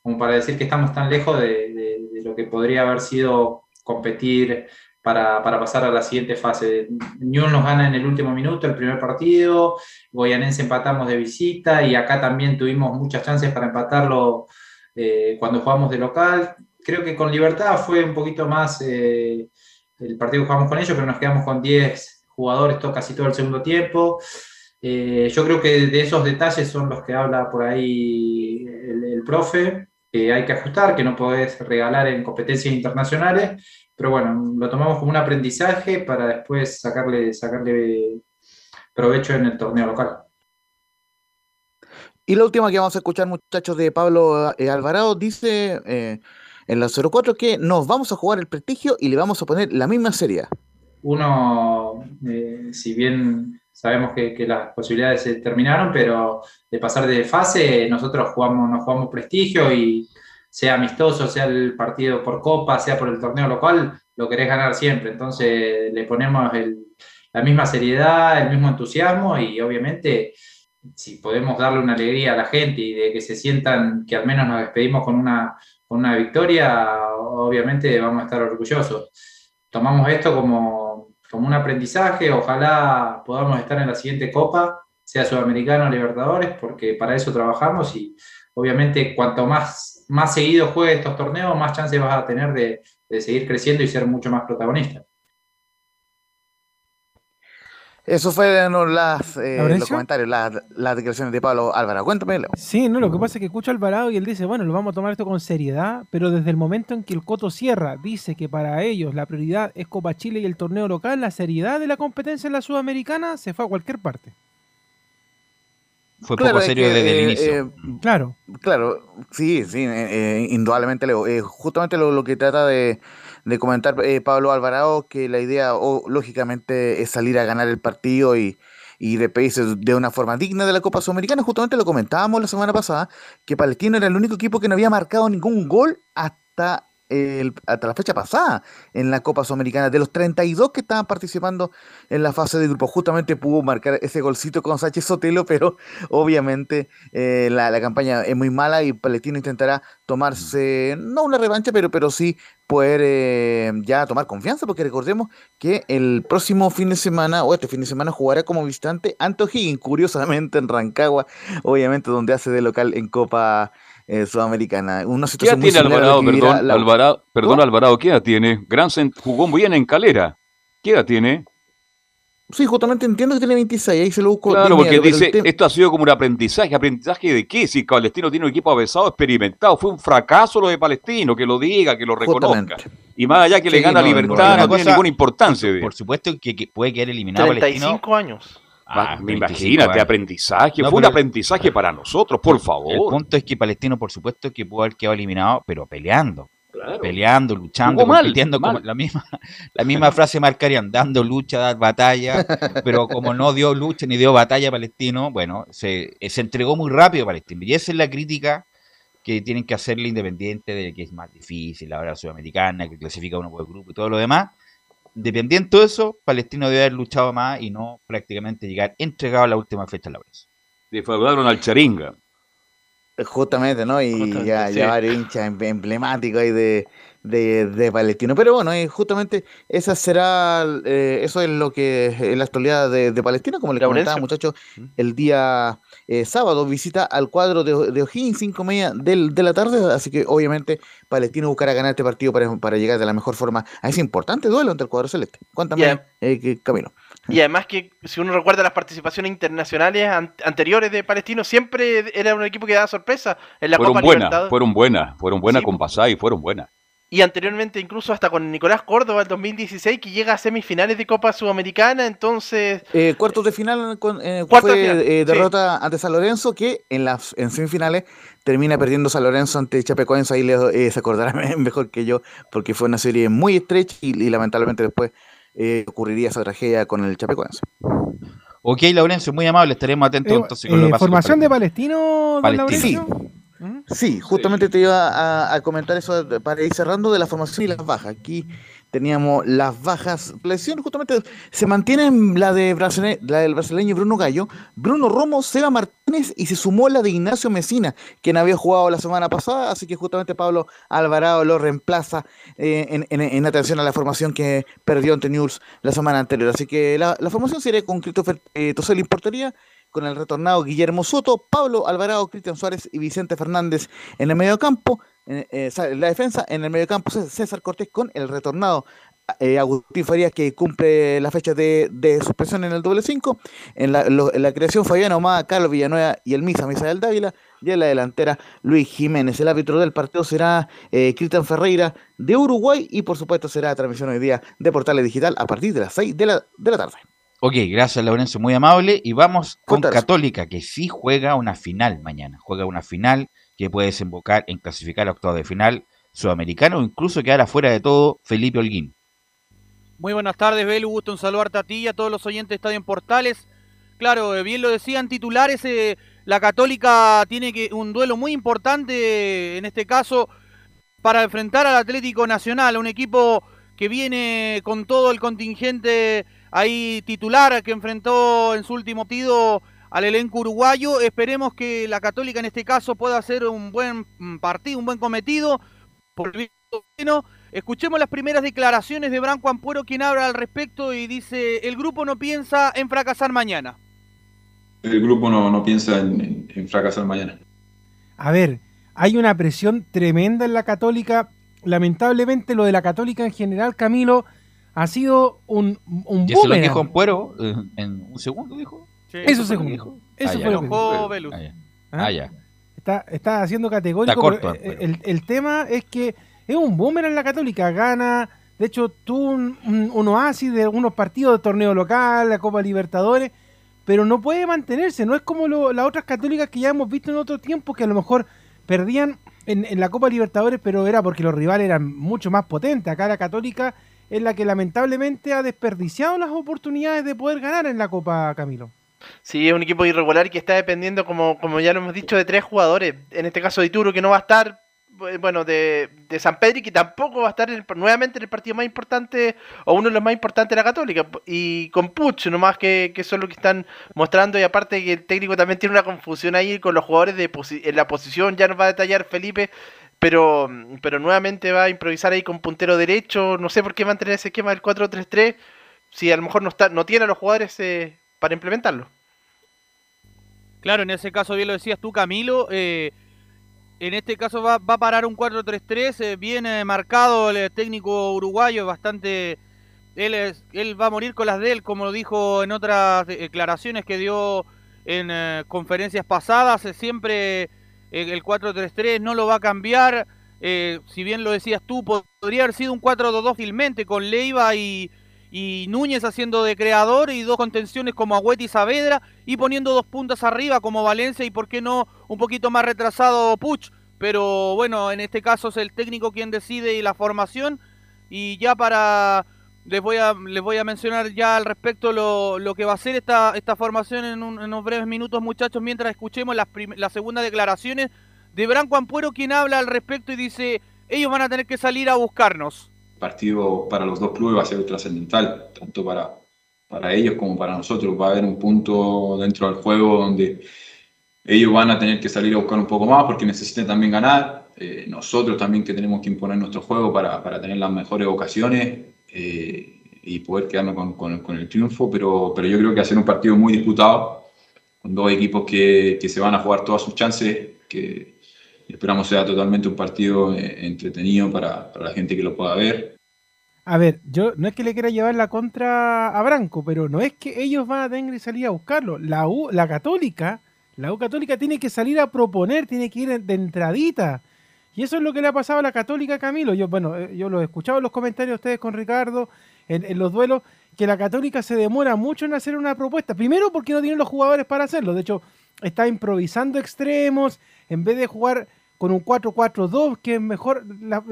como para decir que estamos tan lejos de, de- de lo que podría haber sido competir para, pasar a la siguiente fase. Newell's nos gana en el último minuto el primer partido, Goyanense empatamos de visita y acá también tuvimos muchas chances para empatarlo eh, cuando jugamos de local. Creo que con Libertad fue un poquito más eh, el partido que jugamos con ellos, pero nos quedamos con 10 jugadores casi todo el segundo tiempo. Eh, yo creo que de esos detalles son los que habla por ahí el, el profe, que hay que ajustar, que no podés regalar en competencias internacionales, pero bueno, lo tomamos como un aprendizaje para después sacarle, sacarle provecho en el torneo local. Y la última que vamos a escuchar, muchachos, de Pablo eh, Alvarado, dice eh, en la 04 que nos vamos a jugar el prestigio y le vamos a poner la misma seriedad. Uno, eh, si bien sabemos que, que las posibilidades se terminaron, pero de pasar de fase, nosotros jugamos, nos jugamos prestigio y sea amistoso, sea el partido por copa, sea por el torneo local, lo querés ganar siempre. Entonces le ponemos el- la misma seriedad, el mismo entusiasmo y obviamente si podemos darle una alegría a la gente y de que se sientan que al menos nos despedimos con una, con una victoria, obviamente vamos a estar orgullosos. Tomamos esto como, como un aprendizaje. Ojalá podamos estar en la siguiente Copa, sea Sudamericano o Libertadores, porque para eso trabajamos y obviamente cuanto más, más seguido juegues estos torneos, más chances vas a tener de, de seguir creciendo y ser mucho más protagonista. Eso fueron las, eh, los comentarios, las, las declaraciones de Pablo Álvaro. Cuéntame, Leo. Sí, no, lo que pasa es que escucho a Alvarado y él dice, bueno, lo vamos a tomar esto con seriedad, pero desde el momento en que el Coto Sierra dice que para ellos la prioridad es Copa Chile y el torneo local, la seriedad de la competencia en la Sudamericana se fue a cualquier parte. Fue Claro, poco es serio que, desde el eh, inicio. eh, Claro. Claro, sí, sí, eh, indudablemente, Leo. Eh, justamente lo, lo que trata de, de comentar eh, Pablo Alvarado, que la idea, o, lógicamente, es salir a ganar el partido y, y despedirse de una forma digna de la Copa Sudamericana. Justamente lo comentábamos la semana pasada, que Palestino era el único equipo que no había marcado ningún gol hasta, el, hasta la fecha pasada en la Copa Sudamericana. De los 32 que estaban participando en la fase de grupo, justamente pudo marcar ese golcito con Sánchez Sotelo, pero obviamente eh, la, la campaña es muy mala y Palestino intentará tomarse, no una revancha, pero, pero sí poder eh, ya tomar confianza, porque recordemos que el próximo fin de semana, o este fin de semana, jugará como visitante ante O'Higgins, curiosamente en Rancagua, obviamente donde hace de local en Copa eh, Sudamericana. Una ¿Qué edad situación muy tiene Alvarado, perdón? la- Alvarado, perdón. Alvarado, ¿qué edad tiene? Gransen jugó muy bien en Calera. ¿Qué edad tiene? Sí, justamente entiendo que tiene 26, ahí se lo busco. Claro, porque dice, esto ha sido como un aprendizaje. ¿Aprendizaje de qué? Si Palestino tiene un equipo avesado, experimentado. Fue un fracaso lo de Palestino, que lo diga, que lo reconozca. Y más allá que le gana no, Libertad, no, tiene cosa- ninguna importancia. Por supuesto que, que puede quedar eliminado Palestino. 35 años. Ah, me 25 imagínate, años. aprendizaje. No, Fue un aprendizaje para nosotros, por favor. El punto es que Palestino, por supuesto, que pudo haber quedado eliminado, pero peleando. Claro. Peleando, luchando, Jugó mal, compitiendo, como la misma, la misma frase marcarían, dando lucha, dar batalla, pero como no dio lucha ni dio batalla Palestino, bueno, se, se entregó muy rápido Palestino. Y esa es la crítica que tienen que hacerle independiente de que es más difícil, la hora sudamericana, que clasifica uno por grupo y todo lo demás. Dependiendo de eso, Palestino debe haber luchado más y no prácticamente llegar entregado a la última fecha de la vez. Defraudaron al Charinga. Justamente, ¿no? Y Justamente, ya, sí. ya varios hinchas em- emblemáticos ahí de, de, de Palestino. Pero bueno, eh, justamente esa será, eh, eso es lo que es la actualidad de, de Palestina, como le comentaba, muchachos, el día eh, sábado visita al cuadro de, de O'Higgins, cinco y media del, de la tarde, así que obviamente Palestino buscará ganar este partido para, para llegar de la mejor forma a ese importante duelo entre el cuadro celeste. Cuéntame, Ya. eh, Camilo. Y además que si uno recuerda las participaciones internacionales an- anteriores de Palestino, siempre era un equipo que daba sorpresa en la Fueron Copa Libertadores. fueron buenas, fueron buenas con Pasay, fueron buenas. Y anteriormente incluso hasta con Nicolás Córdoba el 2016 que llega a semifinales de Copa Sudamericana, entonces... Eh, cuartos de final con, eh, Cuartos fue de final, eh, sí. derrota ante San Lorenzo que en las en semifinales termina perdiendo San Lorenzo ante Chapecoense ahí le- eh, se acordará mejor que yo porque fue una serie muy estrecha y, y lamentablemente después eh, ocurriría esa tragedia con el Chapecoense. Ok, Laurencio, muy amable, estaremos atentos Eh, entonces con lo eh, que ¿Formación de Palestino. Palestino, don Palestino. Laurencio? Sí, justamente te iba a, a comentar eso para ir cerrando de la formación y las bajas. Aquí teníamos las bajas. La lesión justamente se mantiene la, de brasile- la del brasileño Bruno Gallo, Bruno Romo, Seba Martínez y se sumó la de Ignacio Mesina, quien había jugado la semana pasada, así que justamente Pablo Alvarado lo reemplaza eh, en, en- en atención a la formación que perdió ante News la semana anterior. Así que la, la formación sería con Christopher eh, Toselli en portería, con el retornado Guillermo Soto, Pablo Alvarado, Cristian Suárez y Vicente Fernández en el mediocampo. En, eh, la defensa, en el mediocampo Cé- César Cortés con el retornado eh, Agustín Farías que cumple la fecha de, suspensión en el doble 5. En en la creación Fabián Omada, Carlos Villanueva y el Misa Misael Dávila. Y en la delantera Luis Jiménez. El árbitro del partido será eh, Cristian Ferreira de Uruguay y por supuesto será transmisión hoy día de Portales Digital a partir de las 6 de la, de la tarde. Ok, gracias Laurencio, muy amable. Y vamos con Católica, que sí juega una final mañana. Juega una final que puede desembocar en clasificar a octavos de final sudamericano o incluso quedar afuera de todo Felipe Holguín. Muy buenas tardes, Belu. Gusto en saludarte a ti y a todos los oyentes de Estadio en Portales. Claro, eh, bien lo decían titulares, eh, la Católica tiene que un duelo muy importante en este caso para enfrentar al Atlético Nacional, un equipo que viene con todo el contingente ahí titular que enfrentó en su último partido al elenco uruguayo. Esperemos que la Católica en este caso pueda hacer un buen partido, un buen cometido por el bueno, Escuchemos las primeras declaraciones de Branco Ampuero, quien habla al respecto y dice, el grupo no piensa en fracasar mañana. El grupo no, no piensa en, en- en fracasar mañana. A ver, hay una presión tremenda en la Católica. Lamentablemente lo de la Católica en general, Camilo, ha sido un, un Y eso lo dijo Ampuero eh, en un segundo, dijo. Eso que dijo? Eso Ah, ya. fue lo que dijo. Velus. Ah, ya. ¿Ah? Ah, ya. Está, está haciendo categórico. Está corto, pero, eh, el, el tema es que es un boomerang la Católica. Gana. De hecho, tuvo un, un- un oasis de algunos partidos de torneo local, la Copa Libertadores, pero no puede mantenerse. No es como lo- las otras católicas que ya hemos visto en otro tiempo que a lo mejor perdían en, en la Copa Libertadores, pero era porque los rivales eran mucho más potentes. Acá la Católica es la que lamentablemente ha desperdiciado las oportunidades de poder ganar en la Copa, Camilo. Sí, es un equipo irregular que está dependiendo, como, como ya lo hemos dicho, de tres jugadores. En este caso de Ituro, que no va a estar, eh, bueno, de, de San Pedro, que tampoco va a estar en nuevamente en el partido más importante, o uno de los más importantes de la Católica. Y con Puch, nomás que, que son lo que están mostrando. Y aparte que el técnico también tiene una confusión ahí con los jugadores de en la posición, ya nos va a detallar Felipe. Pero, pero nuevamente va a improvisar ahí con puntero derecho. No sé por qué mantener ese esquema del 4-3-3. Si a lo mejor no, está, no tiene a los jugadores eh, para implementarlo. Claro, en ese caso bien lo decías tú, Camilo. eh, en este caso va, va a parar un 4-3-3, eh, bien eh, marcado el técnico uruguayo, bastante... Él, es- él va a morir con las de él, como lo dijo en otras declaraciones que dio en conferencias pasadas. siempre el 4-3-3 no lo va a cambiar. eh, si bien lo decías tú, podría haber sido un 4-2-2 fácilmente con Leiva y, y Núñez haciendo de creador y dos contenciones como Agüete y Saavedra y poniendo dos puntas arriba como Valencia y por qué no un poquito más retrasado Puch. Pero bueno, en este caso es el técnico quien decide y la formación y ya para les voy a les voy a mencionar ya al respecto lo, lo que va a ser esta esta formación en, un- en unos breves minutos muchachos mientras escuchemos las las segundas declaraciones de Branco Ampuero quien habla al respecto y dice ellos van a tener que salir a buscarnos. partido para los dos clubes va a ser trascendental, tanto para, para ellos como para nosotros. Va a haber un punto dentro del juego donde ellos van a tener que salir a buscar un poco más porque necesitan también ganar. Eh, nosotros también que tenemos que imponer nuestro juego para, para tener las mejores ocasiones eh, y poder quedarnos con, el triunfo. Pero, pero yo creo que ser un partido muy disputado, con dos equipos que, que se van a jugar todas sus chances, que esperamos sea totalmente un partido eh, entretenido para, para la gente que lo pueda ver. A ver, yo no es que le quiera llevar la contra a Branco, pero no es que ellos van a tener que salir a buscarlo. La U, la Católica, la U Católica tiene que salir a proponer, tiene que ir de entradita. Y eso es lo que le ha pasado a la Católica, Camilo. Bueno, eh, yo lo he escuchado en los comentarios de ustedes con Ricardo, en, los duelos, que la Católica se demora mucho en hacer una propuesta. Primero porque no tienen los jugadores para hacerlo. De hecho, está improvisando extremos, en vez de jugar con un 4-4-2, que es mejor,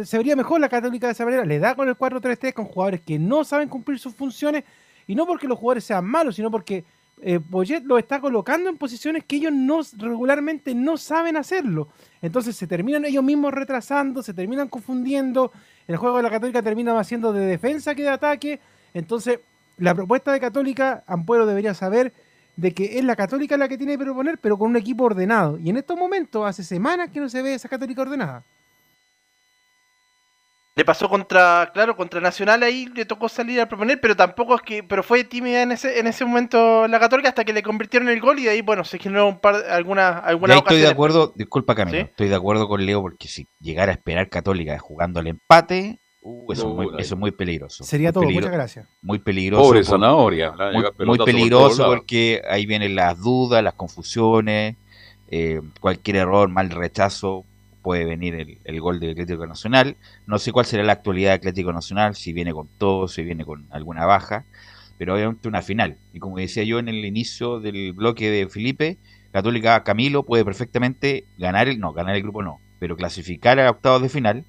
se vería mejor la Católica de esa manera, le da con el 4-3-3 con jugadores que no saben cumplir sus funciones, y no porque los jugadores sean malos, sino porque eh, Boyet lo está colocando en posiciones que ellos no regularmente no saben hacerlo. Entonces se terminan ellos mismos retrasando, se terminan confundiendo, el juego de la Católica termina más siendo de defensa que de ataque. Entonces, la propuesta de Católica, Ampuero debería saber de que es la Católica la que tiene que proponer, pero con un equipo ordenado. Y en estos momentos, hace semanas que no se ve esa Católica ordenada. Le pasó contra, claro, contra Nacional ahí le tocó salir a proponer, pero tampoco es que, pero fue tímida en ese, en ese momento la Católica hasta que le convirtieron el gol y de ahí, bueno, se generó un par, alguna, alguna ahí estoy de acuerdo, disculpa Camilo, ¿Sí? estoy de acuerdo con Leo porque si llegara a esperar Católica jugando al empate, uh, eso, es muy, eso es muy peligroso. Sería Muy todo, peligro- muchas gracias. Muy peligroso. Pobre por- Zanahoria, Muy, por peligroso porque ahí vienen las dudas, las confusiones, eh, cualquier error, mal rechazo, puede venir el, el gol del Atlético Nacional. No sé cuál será la actualidad del Atlético Nacional, si viene con todo, si viene con alguna baja, pero obviamente una final. Y como decía yo en el inicio del bloque de Felipe, Católica Camilo puede perfectamente ganar el, no, ganar el grupo no, pero clasificar a octavos de final,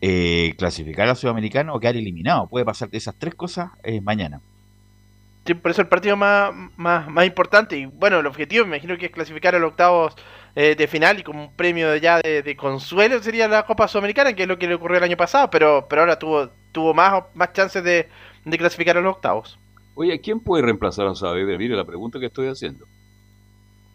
eh, clasificar a Sudamericano o quedar eliminado. Puede pasar de esas tres cosas eh, mañana. Sí, por eso el partido más, más, más importante. Y bueno, el objetivo me imagino que es clasificar a los octavos eh, de final y como un premio de ya de, de consuelo sería la Copa Sudamericana, que es lo que le ocurrió el año pasado, pero, pero ahora tuvo, tuvo más, más chances de, de clasificar a los octavos. Oye, ¿quién puede reemplazar a Saavedra? Mire la pregunta que estoy haciendo.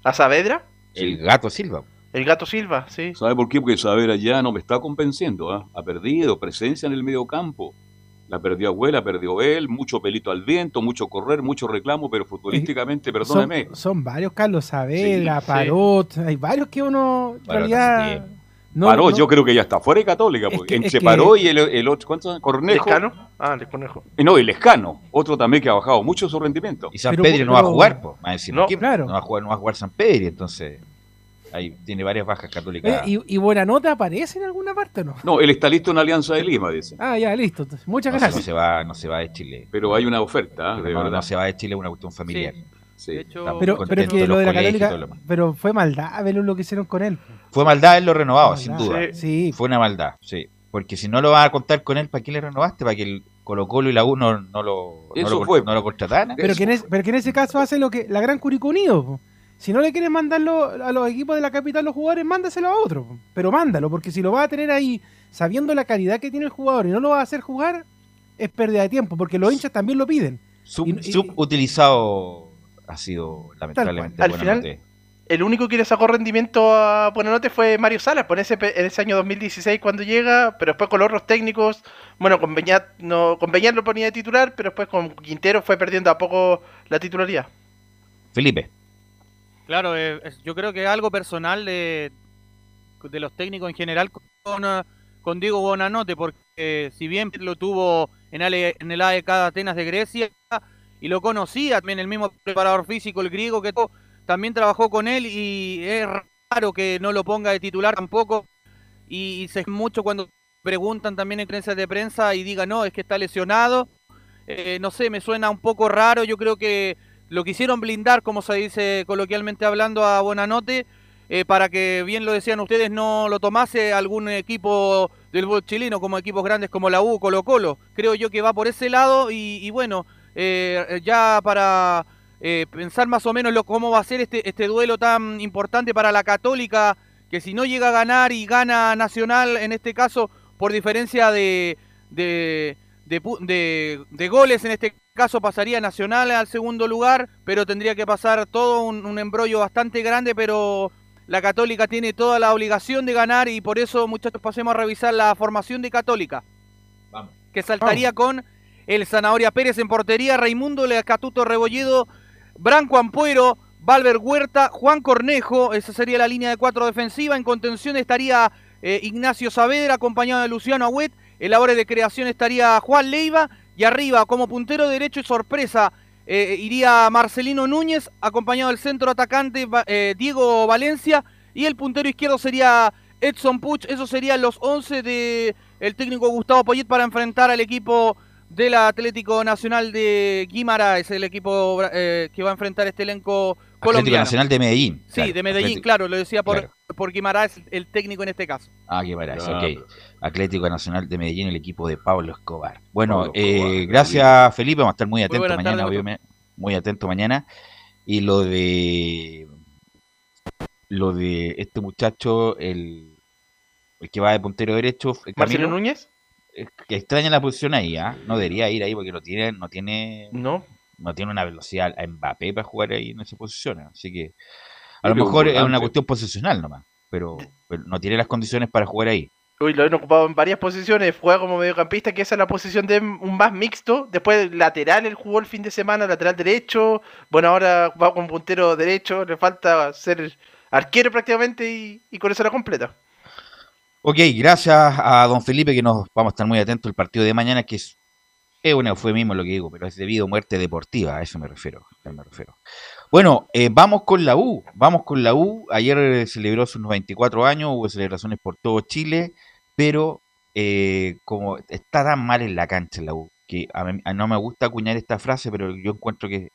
¿A Saavedra? El gato Silva. El gato Silva, sí. ¿Sabe por qué? Porque Saavedra ya no me está convenciendo. ¿ah? Ha perdido presencia en el medio campo. La perdió Abuela, perdió él, mucho pelito al viento, mucho correr, mucho reclamo, pero futbolísticamente, perdóneme. Son, son varios, Carlos Saavedra, Sí, sí. Parot, hay varios que uno en Parot, realidad... no- Paró, no- yo creo que ya está fuera de Católica. Es porque que- es entre que- Paró y el, el otro, ¿cuántos? Cornejo. ¿Lescano? Ah, el Conejo. Y No, y Lescano, otro también que ha bajado mucho su rendimiento. Y San Pedro no va a jugar, pues. Va a decir, No, claro. no va a jugar, no va a jugar San Pedro, entonces ahí tiene varias bajas católicas. ¿y, y Buenanote aparece en alguna parte o no? No, él está listo en Alianza de Lima, dice. Ah, ya, listo. entonces, Muchas no, se- no gracias. se va, no se va de Chile. Pero hay una oferta, de no, verdad. no se va de Chile, es una cuestión familiar. Sí. Está Pero, contento pero que lo de la Católica, lo pero fue maldad verlo lo que hicieron con él. Fue maldad haberlo renovado, Maldad. sin duda. Sí. Fue una maldad, sí. Porque si no lo vas a contar con él, ¿para qué le renovaste? ¿Para que el Colo Colo y la U no, no lo, no lo, fue. no lo contrataran? Pero que, en ese, pero que en ese caso hace lo que la gran Curicó Unido. po. Si no le quieres mandarlo a los equipos de la capital los jugadores, mándaselo a otro. Pero mándalo, porque si lo vas a tener ahí sabiendo la calidad que tiene el jugador y no lo vas a hacer jugar, es pérdida de tiempo, porque los hinchas también lo piden. Sub- Y- y- Subutilizado ha sido lamentablemente. Al Buenanote. final, el único que le sacó rendimiento a Buenanote fue Mario Salas, por ese, en ese año 2016 cuando llega, pero después con los otros técnicos, bueno, con Beñat, no, con Beñat lo ponía de titular, pero después con Quintero fue perdiendo a poco la titularidad. Felipe. Claro, eh, yo creo que es algo personal de, de los técnicos en general con, eh, Diego Bonanote, porque eh, si bien lo tuvo en, Ale- en el AEK de Atenas de Grecia y lo conocía también el mismo preparador físico, el griego, que todo, también trabajó con él y es raro que no lo ponga de titular tampoco. Y, y se mucho cuando preguntan también en creencias de prensa y diga no, es que está lesionado. Eh, no sé, me suena un poco raro. Yo creo que lo quisieron blindar, como se dice coloquialmente hablando, a Buenanote, eh, para que, bien lo decían ustedes, no lo tomase algún equipo del fútbol chileno, como equipos grandes como la U, Colo Colo. Creo yo que va por ese lado y, bueno, eh, ya para eh, pensar más o menos lo, cómo va a ser este, este duelo tan importante para la Católica, que si no llega a ganar y gana Nacional, en este caso, por diferencia de, de, de de- de goles, en este caso pasaría Nacional al segundo lugar, pero tendría que pasar todo un, un embrollo bastante grande, pero la Católica tiene toda la obligación de ganar y por eso, muchachos, pasemos a revisar la formación de Católica. Vamos. Que saltaría con el Zanahoria Pérez en portería, Raimundo Leacatuto Rebolledo, Branco Ampuero, Valver Huerta, Juan Cornejo, esa sería la línea de cuatro defensiva. En contención estaría eh, Ignacio Saavedra, acompañado de Luciano Agüet. En labores de creación estaría Juan Leiva. Y arriba, como puntero derecho y sorpresa, eh, iría Marcelino Núñez, acompañado del centro atacante eh, Diego Valencia. Y el puntero izquierdo sería Edson Puch. Esos serían los 11 de el técnico Gustavo Poyet para enfrentar al equipo del Atlético Nacional de Guimaraes, el equipo eh, que va a enfrentar este elenco Atlético colombiano. Nacional de Medellín. Sí, claro, de Medellín, Atlético- claro, lo decía por, claro. por Guimaraes, el técnico en este caso. Ah, Claro. ok. Atlético Nacional de Medellín, el equipo de Pablo Escobar. Bueno, Pablo eh, Escobar, gracias Felipe, vamos a estar muy atentos mañana, obviamente, muy atentos mañana. Y lo de lo de este muchacho, el, el que va de puntero derecho, el Marcelo Camilo, Núñez, eh, que extraña la posición ahí, ¿ah? No debería ir ahí porque no tiene, no tiene, no. no tiene una velocidad a Mbappé para jugar ahí en esa posición. Así que a lo mejor es una cuestión posicional nomás, pero, pero no tiene las condiciones para jugar ahí. Uy, lo han ocupado en varias posiciones. Juega como mediocampista, que esa es la posición de un más mixto. Después lateral, él jugó el fin de semana, lateral derecho. Bueno, ahora va con puntero derecho. Le falta ser arquero prácticamente y, y con eso la completa. Ok, gracias a don Felipe que nos vamos a estar muy atentos al partido de mañana, que es, es un eufemismo lo que digo, pero es debido a muerte deportiva, a eso me refiero. me refiero. Bueno, eh, vamos con la U, vamos con la U. Ayer celebró sus 94 años, hubo celebraciones por todo Chile, pero eh, como está tan mal en la cancha la U, que a no me gusta acuñar esta frase, pero yo encuentro que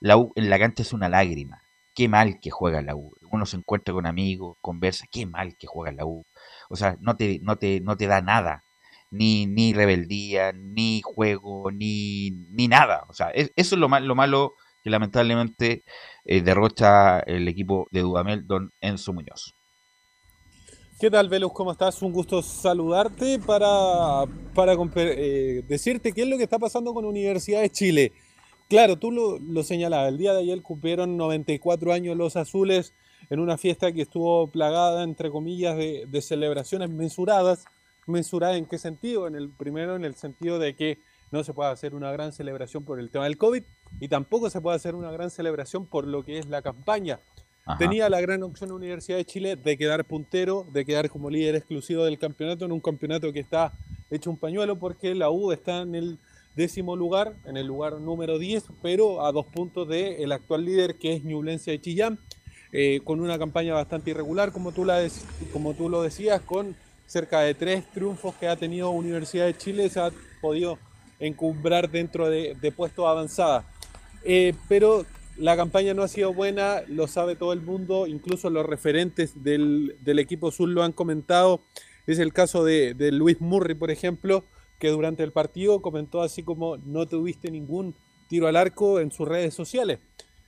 la U en la cancha es una lágrima. Qué mal que juega la U. Uno se encuentra con amigos, conversa, qué mal que juega la U. O sea, no te, no te, no te da nada. Ni, ni rebeldía, ni juego, ni, ni nada. O sea, es- eso es lo, mal, lo malo que lamentablemente eh, derrocha el equipo de Dudamel, don Enzo Muñoz. ¿Qué tal, Velus? ¿Cómo estás? Un gusto saludarte para, para eh, decirte qué es lo que está pasando con Universidad de Chile. Claro, tú lo, lo señalabas, el día de ayer cumplieron 94 años los azules en una fiesta que estuvo plagada, entre comillas, de, de celebraciones mensuradas. ¿Mensurada en qué sentido? En el primero, en el sentido de que no se puede hacer una gran celebración por el tema del COVID y tampoco se puede hacer una gran celebración por lo que es la campaña. Tenía la gran opción Universidad de Chile de quedar puntero, de quedar como líder exclusivo del campeonato, en un campeonato que está hecho un pañuelo porque la U está en el décimo lugar, en el lugar número 10, pero a dos puntos del actual líder que es Ñublense de Chillán, eh, con una campaña bastante irregular, como tú, la como tú lo decías, con cerca de tres triunfos que ha tenido Universidad de Chile, se ha podido encumbrar dentro de, de puestos avanzadas. Eh, pero la campaña no ha sido buena, lo sabe todo el mundo, incluso los referentes del, equipo sur lo han comentado. Es el caso de, de Luis Murray, por ejemplo, que durante el partido comentó así como no tuviste ningún tiro al arco en sus redes sociales.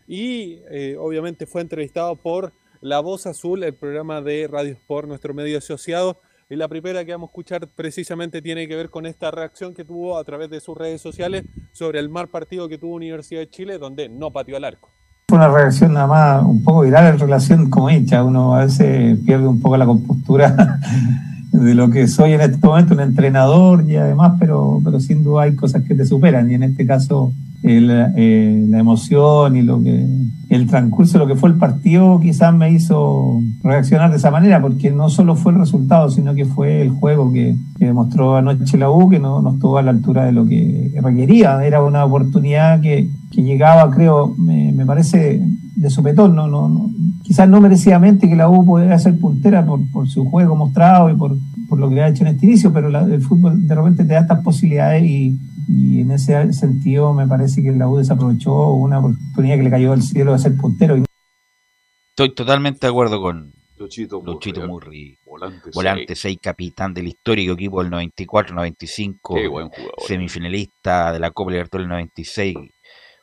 Y eh, obviamente fue entrevistado por La Voz Azul, el programa de Radio Sport, nuestro medio asociado. Y la primera que vamos a escuchar precisamente tiene que ver con esta reacción que tuvo a través de sus redes sociales sobre el mal partido que tuvo Universidad de Chile, donde no pateó al arco. Fue una reacción nada más un poco viral en relación como hincha. Uno a veces pierde un poco la compostura de lo que soy en este momento, un entrenador y además, pero, pero sin duda hay cosas que te superan. Y en este caso, el, eh, la emoción y lo que el transcurso de lo que fue el partido quizás me hizo reaccionar de esa manera, porque no solo fue el resultado, sino que fue el juego que, que demostró anoche la U, que no, no estuvo a la altura de lo que requería. Era una oportunidad que, que llegaba, creo, me, me parece de sopetón, no, no, no, quizás no merecidamente que la U pudiera ser puntera por, por su juego mostrado y por, por lo que ha hecho en este inicio, pero la- el fútbol de repente te da estas posibilidades y, y en ese sentido me parece que la U desaprovechó una oportunidad que le cayó del cielo de ser puntero. Y Estoy totalmente de acuerdo con Luchito, Luchito Murri, volante volante 6, capitán del histórico equipo del 94-95, Qué buen jugador. semifinalista de la Copa Libertadores del 96,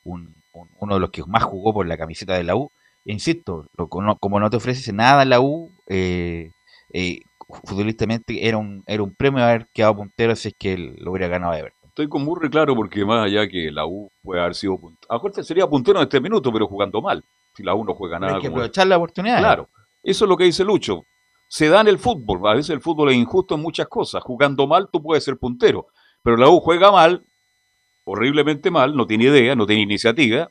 un- un- uno de los que más jugó por la camiseta de la U. E insisto, lo- como como no te ofreces nada la U, eh, eh, futbolísticamente era un, era un premio haber quedado puntero si es que él lo hubiera ganado Everton. Estoy con Murray, claro, porque más allá que la U puede haber sido puntero. Sería puntero en este minuto, pero jugando mal. Si la U no juega nada. hay que como- aprovechar la oportunidad. Claro, eso es lo que dice Lucho. Se da en el fútbol. A veces el fútbol es injusto en muchas cosas. Jugando mal, tú puedes ser puntero. Pero la U juega mal, horriblemente mal, no tiene idea, no tiene iniciativa.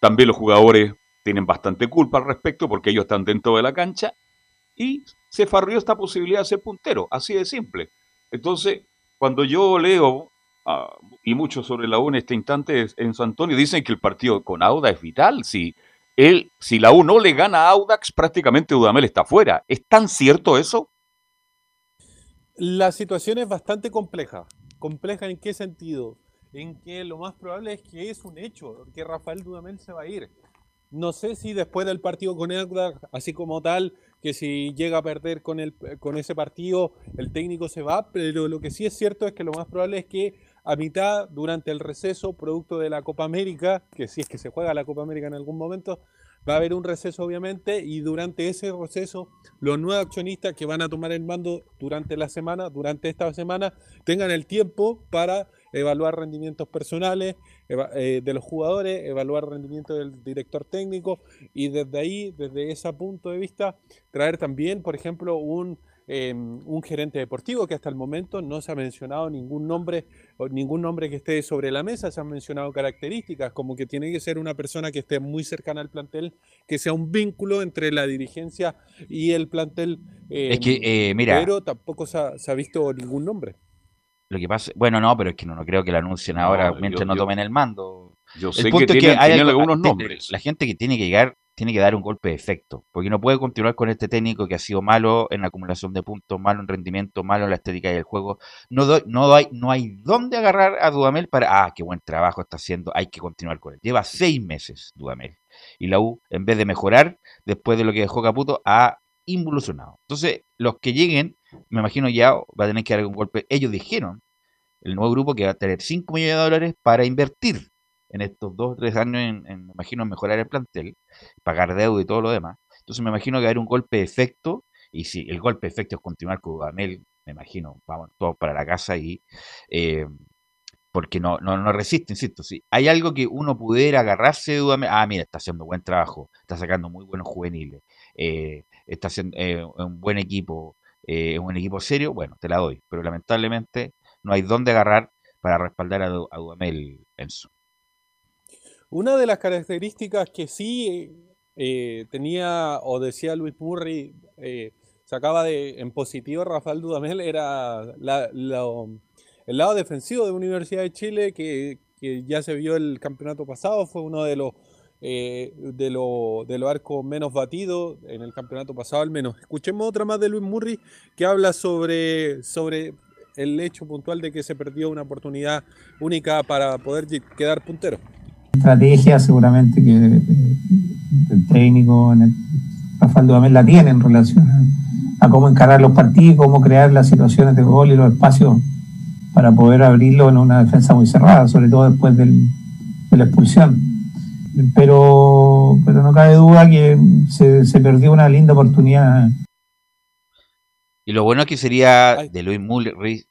También los jugadores tienen bastante culpa al respecto porque ellos están dentro de la cancha. Y se farrió esta posibilidad de ser puntero, así de simple. Entonces, cuando yo leo, ah, y mucho sobre la U en este instante es- en San Antonio, dicen que el partido con Auda es vital. Si, él, si la U no le gana a Audax, prácticamente Dudamel está fuera. ¿Es tan cierto eso? La situación es bastante compleja. ¿Compleja en qué sentido? En que lo más probable es que es un hecho, que Rafael Dudamel se va a ir. No sé si después del partido con Audax, así como tal, que si llega a perder con, el, con ese partido, el técnico se va, pero lo que sí es cierto es que lo más probable es que a mitad, durante el receso, producto de la Copa América, que si es que se juega la Copa América en algún momento, va a haber un receso obviamente y durante ese receso los nuevos accionistas que van a tomar el mando durante la semana, durante esta semana, tengan el tiempo para evaluar rendimientos personales eh, de los jugadores, evaluar rendimiento del director técnico y desde ahí, desde ese punto de vista, traer también, por ejemplo, un, eh, un gerente deportivo que hasta el momento no se ha mencionado ningún nombre o ningún nombre que esté sobre la mesa, se han mencionado características como que tiene que ser una persona que esté muy cercana al plantel, que sea un vínculo entre la dirigencia y el plantel. Es que, eh, eh, mira- pero tampoco se ha, se ha visto ningún nombre. Lo que pasa, bueno, no, pero es que no, no creo que lo anuncien ahora No, mientras yo- no yo- tomen el mando. yo El sé que punto es tienen- hay algunos te- nombres. La gente que tiene que llegar tiene que dar un golpe de efecto, porque no puede continuar con este técnico que ha sido malo en la acumulación de puntos, malo en rendimiento, malo en la estética del juego. No, doy- no, hay, no hay dónde agarrar a Dudamel para, ah, qué buen trabajo está haciendo, hay que continuar con él. Lleva seis meses Dudamel. Y la U, en vez de mejorar, después de lo que dejó Caputo, ha involucionado. Entonces, los que lleguen, me imagino ya va a tener que dar un golpe. Ellos dijeron, el nuevo grupo, que va a tener 5 millones de dólares para invertir en estos dos o tres años, en, me imagino, mejorar el plantel, pagar deuda y todo lo demás. Entonces me imagino que va a haber un golpe de efecto, y si el golpe de efecto es continuar con Dudamel, me imagino, vamos todos para la casa y eh, porque no, no, no resiste, insisto. Si hay algo que uno pudiera agarrarse de Dudamel, ah, mira, está haciendo buen trabajo, está sacando muy buenos juveniles, eh, está haciendo eh, un buen equipo, eh, un equipo serio, bueno, te la doy. Pero lamentablemente no hay dónde agarrar para respaldar a, a Dudamel Enzo. Una de las características que sí eh, tenía o decía Luis Murray, eh, sacaba de, en positivo Rafael Dudamel, era lo- el lado defensivo de Universidad de Chile, que, ya se vio el campeonato pasado, fue uno de los eh, de de los arcos menos batidos en el campeonato pasado al menos. Escuchemos otra más de Luis Murray que habla sobre, sobre el hecho puntual de que se perdió una oportunidad única para poder quedar puntero. Estrategia seguramente que eh, el técnico en el, Rafael Dudamel la tiene en relación a, a cómo encarar los partidos, cómo crear las situaciones de gol y los espacios para poder abrirlo en una defensa muy cerrada, sobre todo después del- de la expulsión. Pero, pero no cabe duda que se, se perdió una linda oportunidad. Y lo bueno que sería de Luis Murray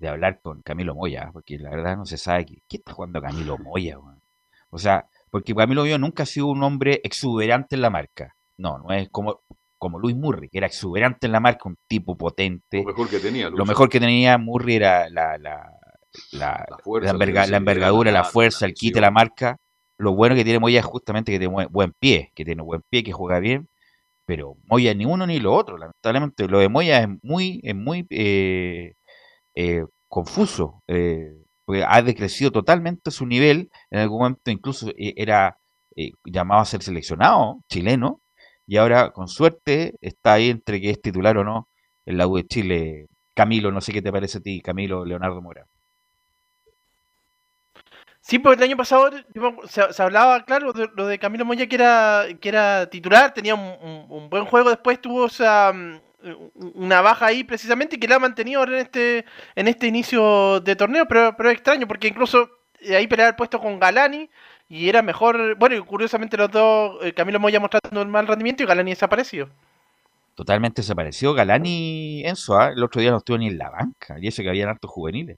de hablar con Camilo Moya, porque la verdad no se sabe qué, qué está jugando Camilo Moya. O sea, porque Camilo Moya nunca ha sido un hombre exuberante en la marca. No, no es como, como Luis Murray, que era exuberante en la marca, un tipo potente. Lo mejor que tenía, Lo Lucho. mejor que tenía Murray era la, la, la, la enverga- envergadura, la fuerza, el quite, la marca. Lo bueno que tiene Moya es justamente que tiene buen, buen pie, que tiene buen pie, que juega bien. Pero Moya ni uno ni lo otro, lamentablemente. Lo de Moya es muy, es muy eh, eh, confuso. eh, porque ha decrecido totalmente su nivel. En algún momento incluso eh, era eh, llamado a ser seleccionado chileno. Y ahora, con suerte, está ahí entre que es titular o no en la U de Chile. Camilo, no sé qué te parece a ti, Camilo Leonardo Mora. Sí, porque el año pasado se, hablaba, claro, de lo de Camilo Moya que era, que era titular, tenía un buen juego, después tuvo esa, mm, una baja ahí precisamente y que la ha mantenido ahora en este, en este inicio de torneo, pero, pero es extraño porque incluso eh, ahí peleaba el puesto con Galani y era mejor, bueno, y curiosamente los dos, eh, Camilo Moya mostrando un mal rendimiento y Galani desaparecido. Totalmente desapareció Galani Enzo. ¿ah? El otro día no estuvo ni en la banca. Y eso que habían hartos juveniles.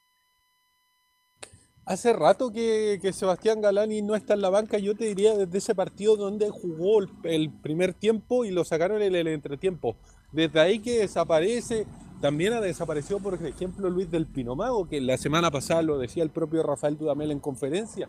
Hace rato que, que Sebastián Galani no está en la banca, yo te diría desde ese partido donde jugó el, el primer tiempo y lo sacaron en el entretiempo. Desde ahí que desaparece, también ha desaparecido, por ejemplo, Luis del Pinomago, que la semana pasada lo decía el propio Rafael Dudamel en conferencia.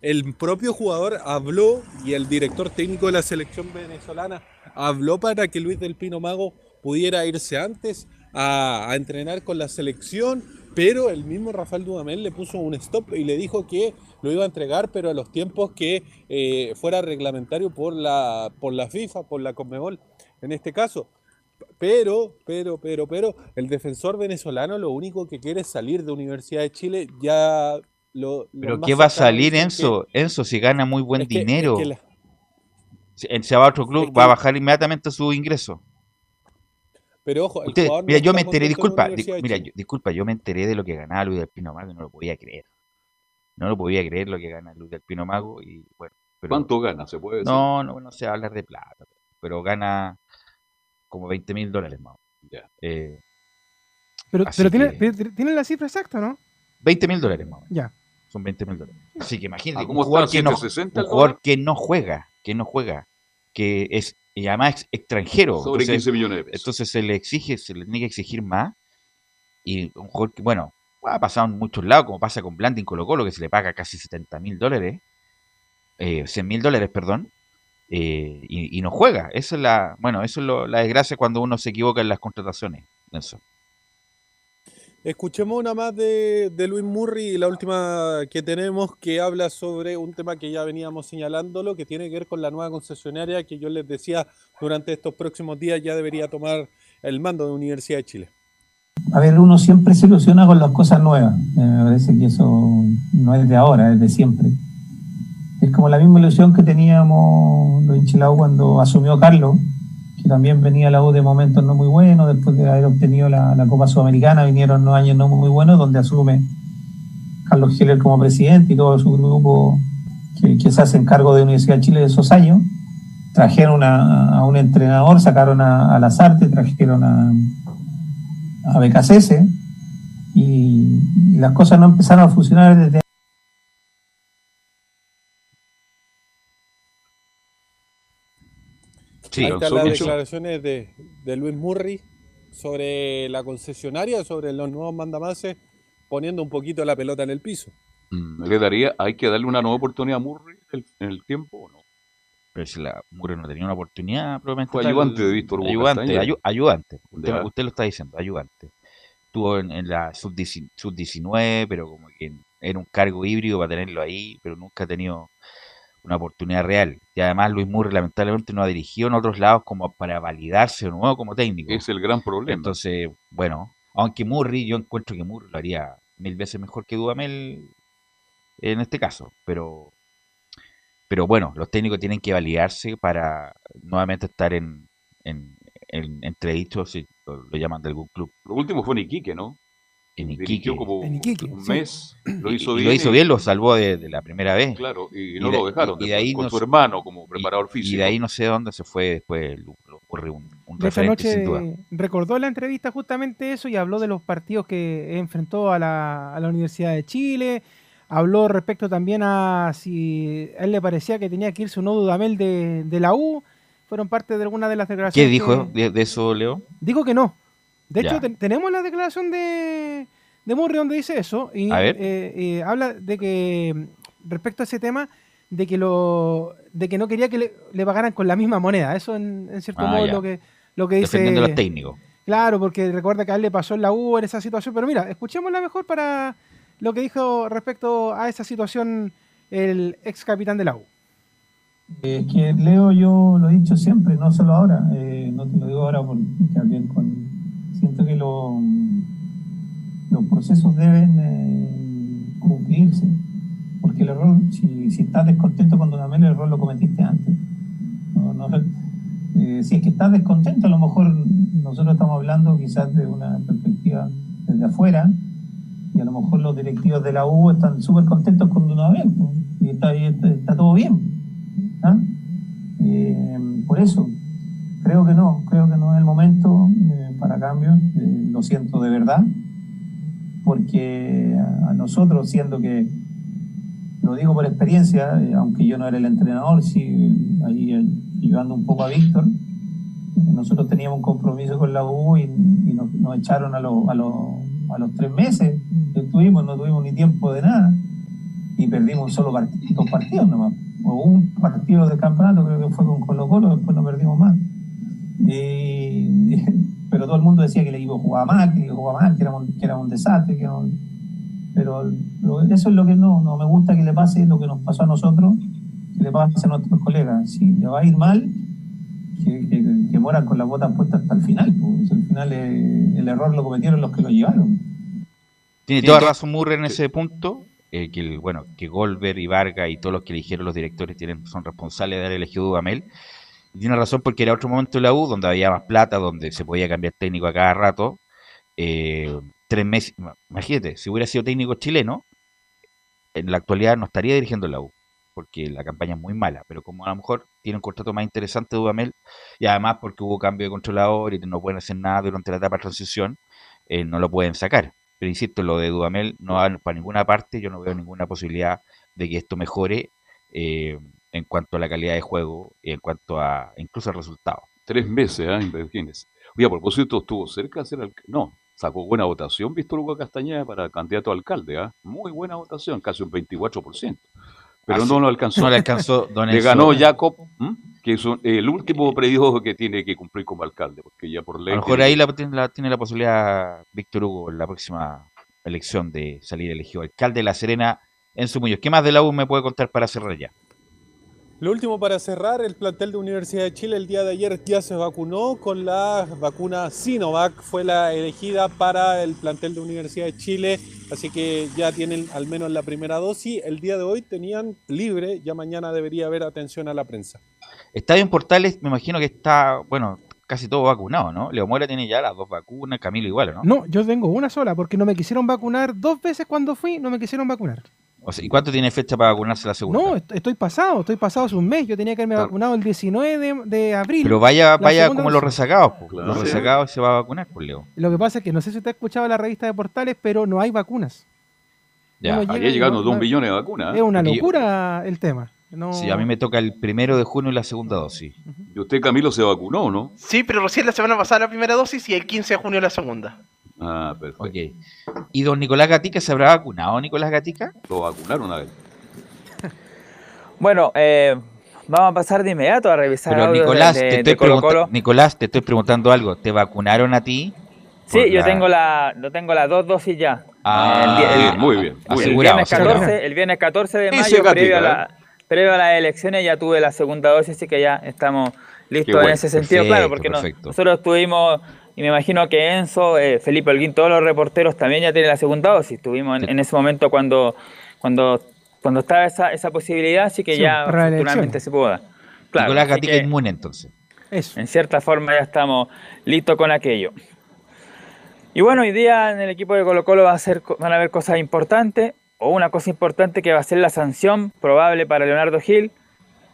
El propio jugador habló y el director técnico de la selección venezolana habló para que Luis del Pinomago pudiera irse antes a, entrenar con la selección, pero el mismo Rafael Dudamel le puso un stop y le dijo que lo iba a entregar, pero a los tiempos que eh, fuera reglamentario por la, por la FIFA, por la Conmebol, en este caso. Pero, pero, pero, pero, el defensor venezolano lo único que quiere es salir de Universidad de Chile, ya lo... lo Pero ¿qué va a salir Enzo? Enzo, si gana muy buen Es que- es dinero. que la- Si va a otro club, Es va a que- bajar inmediatamente su ingreso. Pero ojo, el Usted- no mira, yo me enteré, en disculpa, di- mira, yo- disculpa, yo me enteré de lo que ganaba Luis del Pino Mago y no lo podía creer. No lo podía creer lo que gana Luis del Pino Mago y bueno. pero- ¿Cuánto gana? ¿Se puede decir? No, no, no se va a hablar de plata, pero gana como 20 mil dólares más. Eh, Pero, pero tiene, que- pero tiene la cifra exacta, ¿no? 20 mil dólares más. Ya. Son 20 mil dólares. Así que imagínate, Ah, ¿cómo un jugador, que no, ¿760 un jugador que no juega, que no juega, que es y además ex- extranjero. Sobre 15 millones de pesos. Entonces se le exige, se le tiene que exigir más. Y un jugador que, bueno, ha pasado en muchos lados, como pasa con Blanding Colo Colo, que se le paga casi 70 mil dólares, eh, 100 mil dólares, perdón, eh, y, y no juega. Eso es la, bueno, eso es lo- la desgracia cuando uno se equivoca en las contrataciones. Eso. Escuchemos una más de, de Luis Murray, la última que tenemos, que habla sobre un tema que ya veníamos señalándolo, que tiene que ver con la nueva concesionaria que yo les decía durante estos próximos días ya debería tomar el mando de Universidad de Chile. A ver, uno siempre se ilusiona con las cosas nuevas. Eh, Me parece que eso no es de ahora, es de siempre. Es como la misma ilusión que teníamos los hinchilados cuando asumió Carlos, que también venía la U de momentos no muy buenos, después de haber obtenido la, Copa Sudamericana, vinieron unos años no muy buenos, donde asume Carlos Heller como presidente y todo su grupo que, que se hacen cargo de Universidad de Chile de esos años. Trajeron a un entrenador, sacaron a, a Lazarte, trajeron a, a y, y las cosas no empezaron a funcionar desde Ahí Alonso están las declaraciones de, de Luis Murray sobre la concesionaria, sobre los nuevos mandamases, poniendo un poquito la pelota en el piso. Mm, ¿Le daría, hay que darle una nueva oportunidad a Murray en el, en el tiempo o no? Pero si la Murray no tenía una oportunidad, probablemente Fue ayudante de Víctor Hugo Ayudante, ayu- ayudante. Usted, lo está diciendo, ayudante. Estuvo en, en la sub-19, pero como que era un cargo híbrido para tenerlo ahí, pero nunca ha tenido una oportunidad real. Y además Luis Murray lamentablemente no ha dirigido en otros lados como para validarse de nuevo como técnico. Es el gran problema. Entonces, bueno, aunque Murray, yo encuentro que Murray lo haría mil veces mejor que Dudamel en este caso, pero pero bueno, los técnicos tienen que validarse para nuevamente estar en, en, en si lo, lo llaman de algún club. Lo último fue en Iquique, ¿no? En como En Iquique, un sí. mes, lo hizo y bien. lo hizo bien, lo salvó de, de la primera vez. Claro, y Y no de- lo dejaron. y de ahí con no su hermano como preparador físico. Y de ahí no sé dónde se fue después, lo, lo ocurre un, un De referente sin duda. noche recordó en la entrevista justamente eso y habló de los partidos que enfrentó a la, a la Universidad de Chile. Habló respecto también a si a él le parecía que tenía que irse un no Dudamel de, de la U. Fueron parte de alguna de las ¿Qué declaraciones. dijo que- de, de eso, Leo? Dijo que no. De Ya. hecho, ten- tenemos la declaración de, de Murray donde dice eso. Y A ver. eh, eh, habla de que, mm, respecto a ese tema, de que lo de que no quería que le, le pagaran con la misma moneda. Eso, en, en cierto Ah, modo, ya. lo que, lo que dice. Defendiendo a los técnicos. Claro, porque recuerda que a él le pasó en la U en esa situación. Pero mira, escuchémosla mejor para lo que dijo respecto a esa situación el ex capitán de la U. Es que Leo, yo lo he dicho siempre, no solo ahora, eh, no te lo digo ahora porque también con, siento que lo- los procesos deben eh, cumplirse, porque el error, si, si estás descontento con Dudamel, el error lo cometiste antes. Eh, si es que estás descontento, a lo mejor nosotros estamos hablando quizás de una perspectiva desde afuera, y a lo mejor los directivos de la U están súper contentos con Dudamel, pues, y está, está- está todo bien. ¿ah? Eh, por eso, creo que no, creo que no es el momento eh, para cambios, eh, lo siento de verdad, porque a, nosotros, siendo que, lo digo por experiencia, eh, aunque yo no era el entrenador, sí, ahí ayudando un poco a Víctor, nosotros teníamos un compromiso con la U y, nos, echaron a, los a, los a los tres meses que estuvimos, no tuvimos ni tiempo de nada y perdimos solo partido, dos partidos nomás, o un partido de campeonato, creo que fue con Colo Colo, después no perdimos más. Y- pero todo el mundo decía que el equipo jugaba mal, que el equipo jugaba mal, que era un, que era un desastre, que era un- pero lo- eso es lo que no, no me gusta que le pase, lo que nos pasó a nosotros, que le pase a nuestros colegas. Si le va a ir mal, que, que, que mueran con las botas puestas hasta el final, porque al final eh, el error lo cometieron los que lo llevaron. Tiene toda razón Murray en ese punto. eh, que el, bueno, que Goldberg y Vargas y todos los que eligieron los directores tienen, son responsables de haber elegido a Dudamel. Y tiene razón porque era otro momento de la U donde había más plata, donde se podía cambiar técnico a cada rato. Eh, tres meses, imagínate, si hubiera sido técnico chileno, en la actualidad no estaría dirigiendo la U, porque la campaña es muy mala, pero como a lo mejor tiene un contrato más interesante Dudamel, y además porque hubo cambio de controlador y no pueden hacer nada durante la etapa de transición, eh, no lo pueden sacar. Pero insisto, lo de Dudamel no va para ninguna parte, yo no veo ninguna posibilidad de que esto mejore eh, en cuanto a la calidad de juego y en cuanto a incluso al resultado. Tres meses, ¿ah? Imagínense. Oye, a propósito, estuvo cerca de ser alcalde. No, sacó buena votación Víctor Hugo Castañeda para candidato a alcalde, ¿ah? Muy buena votación, casi un 24%. Pero no lo alcanzó. No le alcanzó, don Le ganó Jacob, que es un- el último periodo que tiene que cumplir como alcalde, porque ya por A ley. lo mejor tiene- ahí la, tiene, la, tiene la posibilidad Víctor Hugo en la próxima elección de salir elegido alcalde de La Serena en su Muñoz. ¿Qué más de la U me puede contar para cerrar ya? Lo último para cerrar, el plantel de Universidad de Chile el día de ayer ya se vacunó con la vacuna Sinovac, fue la elegida para el plantel de Universidad de Chile, así que ya tienen al menos la primera dosis. El día de hoy tenían libre, ya mañana debería haber atención a la prensa. Estadio en Portales, me imagino que está, bueno, casi todo vacunado, ¿no? Leo Mora tiene ya las dos vacunas, Camilo igual, ¿no? No, yo tengo una sola, porque no me quisieron vacunar dos veces cuando fui, no me quisieron vacunar. O sea, ¿Y cuánto tiene fecha para vacunarse la segunda? No, est- estoy pasado, estoy pasado hace un mes. Yo tenía que haberme vacunado el 19 de, de abril. Pero vaya, vaya como los rezagados, po. Claro. los rezagados se va a vacunar, pues Leo. Lo que pasa es que no sé si usted ha escuchado la revista de Portales, pero no hay vacunas. Ya. Había llega y llegado no- dos millones de vacunas. Es una Aquí- locura el tema. No... Sí, a mí me toca el primero de junio la segunda dosis. Y usted, Camilo, se vacunó, ¿no? Sí, pero recién la semana pasada la primera dosis y el 15 de junio la segunda. Ah, perfecto. Ok. ¿Y don Nicolás Gatica se habrá vacunado, Nicolás Gatica? Lo vacunaron una vez. Bueno, eh, vamos a pasar de inmediato a revisar Pero Nicolás, de, te de estoy Colo pregunta- Colo. Nicolás, te estoy preguntando algo. ¿Te vacunaron a ti? Sí, yo la- tengo la, yo tengo las dos dosis ya. Ah, El el- muy bien. Muy el bien. viernes, Asegurado, 14, el viernes 14 de mayo, Gatica, previo a, ¿eh? previo a las elecciones, ya tuve la segunda dosis, así que ya estamos listos bueno. en ese sentido. Perfecto, claro, porque no- nosotros tuvimos, y me imagino que Enzo, eh, Felipe Holguín, todos los reporteros también ya tienen la segunda dosis. Estuvimos en, en ese momento cuando, cuando, cuando estaba esa, esa posibilidad, así que Sí, ya afortunadamente se pudo dar. Claro, Nicolás Gatica que- inmune entonces. Eso. en cierta forma ya estamos listos con aquello. Y bueno, hoy día en el equipo de Colo Colo va a ser, van a haber cosas importantes, o una cosa importante que va a ser la sanción probable para Leonardo Gil,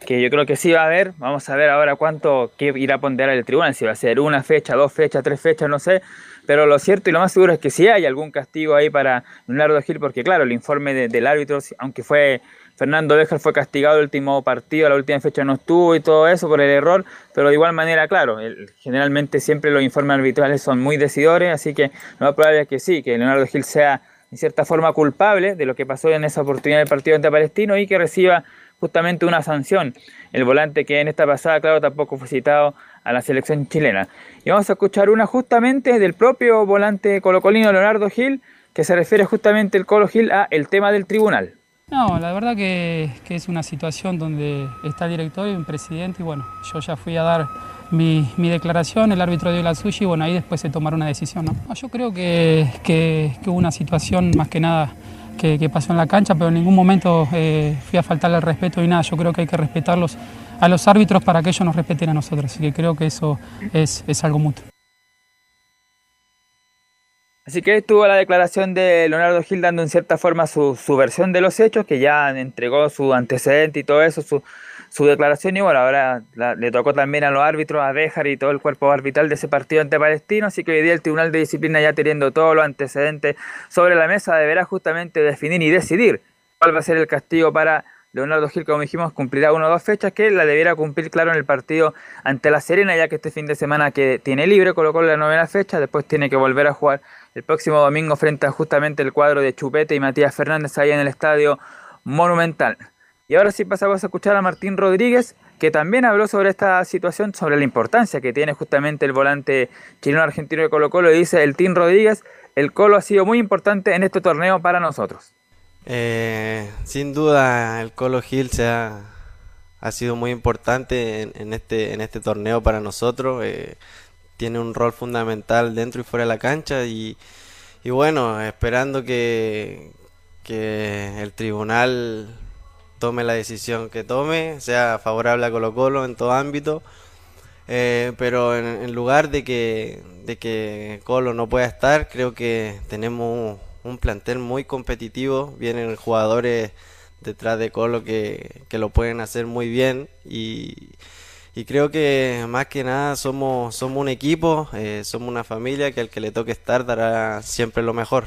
que yo creo que sí va a haber. Vamos a ver ahora cuánto qué irá a ponderar el tribunal, si va a ser una fecha, dos fechas, tres fechas, no sé. Pero lo cierto y lo más seguro es que sí hay algún castigo ahí para Leonardo Gil, porque claro, el informe de- del árbitro, aunque fue Fernando Béjar fue castigado el último partido, la última fecha no estuvo y todo eso por el error, pero de igual manera, claro, el- generalmente siempre los informes arbitrales son muy decidores, así que lo más probable es que sí, que Leonardo Gil sea en cierta forma culpable de lo que pasó en esa oportunidad del partido ante Palestino y que reciba justamente una sanción. El volante que en esta pasada, claro, tampoco fue citado a la selección chilena. Y vamos a escuchar una justamente del propio volante colocolino Leonardo Gil, que se refiere justamente el Colo Gil a el tema del tribunal. No, la verdad que, que es una situación donde está el directorio y un presidente y bueno, yo ya fui a dar mi, declaración, el árbitro dio la suya y bueno, ahí después se tomará una decisión. No, Yo creo que, que- que hubo una situación más que nada que, pasó en la cancha, pero en ningún momento eh, fui a faltarle el respeto ni nada. Yo creo que hay que respetarlos a los árbitros para que ellos nos respeten a nosotros, así que creo que eso es, es algo mutuo. Así que estuvo la declaración de Leonardo Gil dando en cierta forma su, su versión de los hechos, que ya entregó su antecedente y todo eso, su declaración. Y bueno, ahora la- le tocó también a los árbitros, a Béjar y todo el cuerpo arbitral de ese partido ante Palestino. Así que hoy día el Tribunal de Disciplina, ya teniendo todos los antecedentes sobre la mesa, deberá justamente definir y decidir cuál va a ser el castigo para Leonardo Gil, como dijimos, cumplirá una o dos fechas que la debiera cumplir, claro, en el partido ante La Serena, ya que este fin de semana que tiene libre, colocó la novena fecha, después tiene que volver a jugar el próximo domingo frente a justamente el cuadro de Chupete y Matías Fernández ahí en el estadio Monumental. Y ahora sí pasamos a escuchar a Martín Rodríguez, que también habló sobre esta situación, sobre la importancia que tiene justamente el volante chileno argentino de Colo Colo, y dice el Team Rodríguez, el Colo ha sido muy importante en este torneo para nosotros. Eh, sin duda el Colo Gil se ha, ha sido muy importante en, en este, en este torneo para nosotros. eh, tiene un rol fundamental dentro y fuera de la cancha y, y bueno, esperando que, que el tribunal tome la decisión que tome, sea favorable a Colo Colo en todo ámbito. Eh, pero en, lugar de que, de que Colo no pueda estar, creo que tenemos un, un plantel muy competitivo. Vienen jugadores detrás de Colo que, que lo pueden hacer muy bien. Y, y creo que más que nada somos, somos un equipo, eh, somos una familia que al que le toque estar dará siempre lo mejor.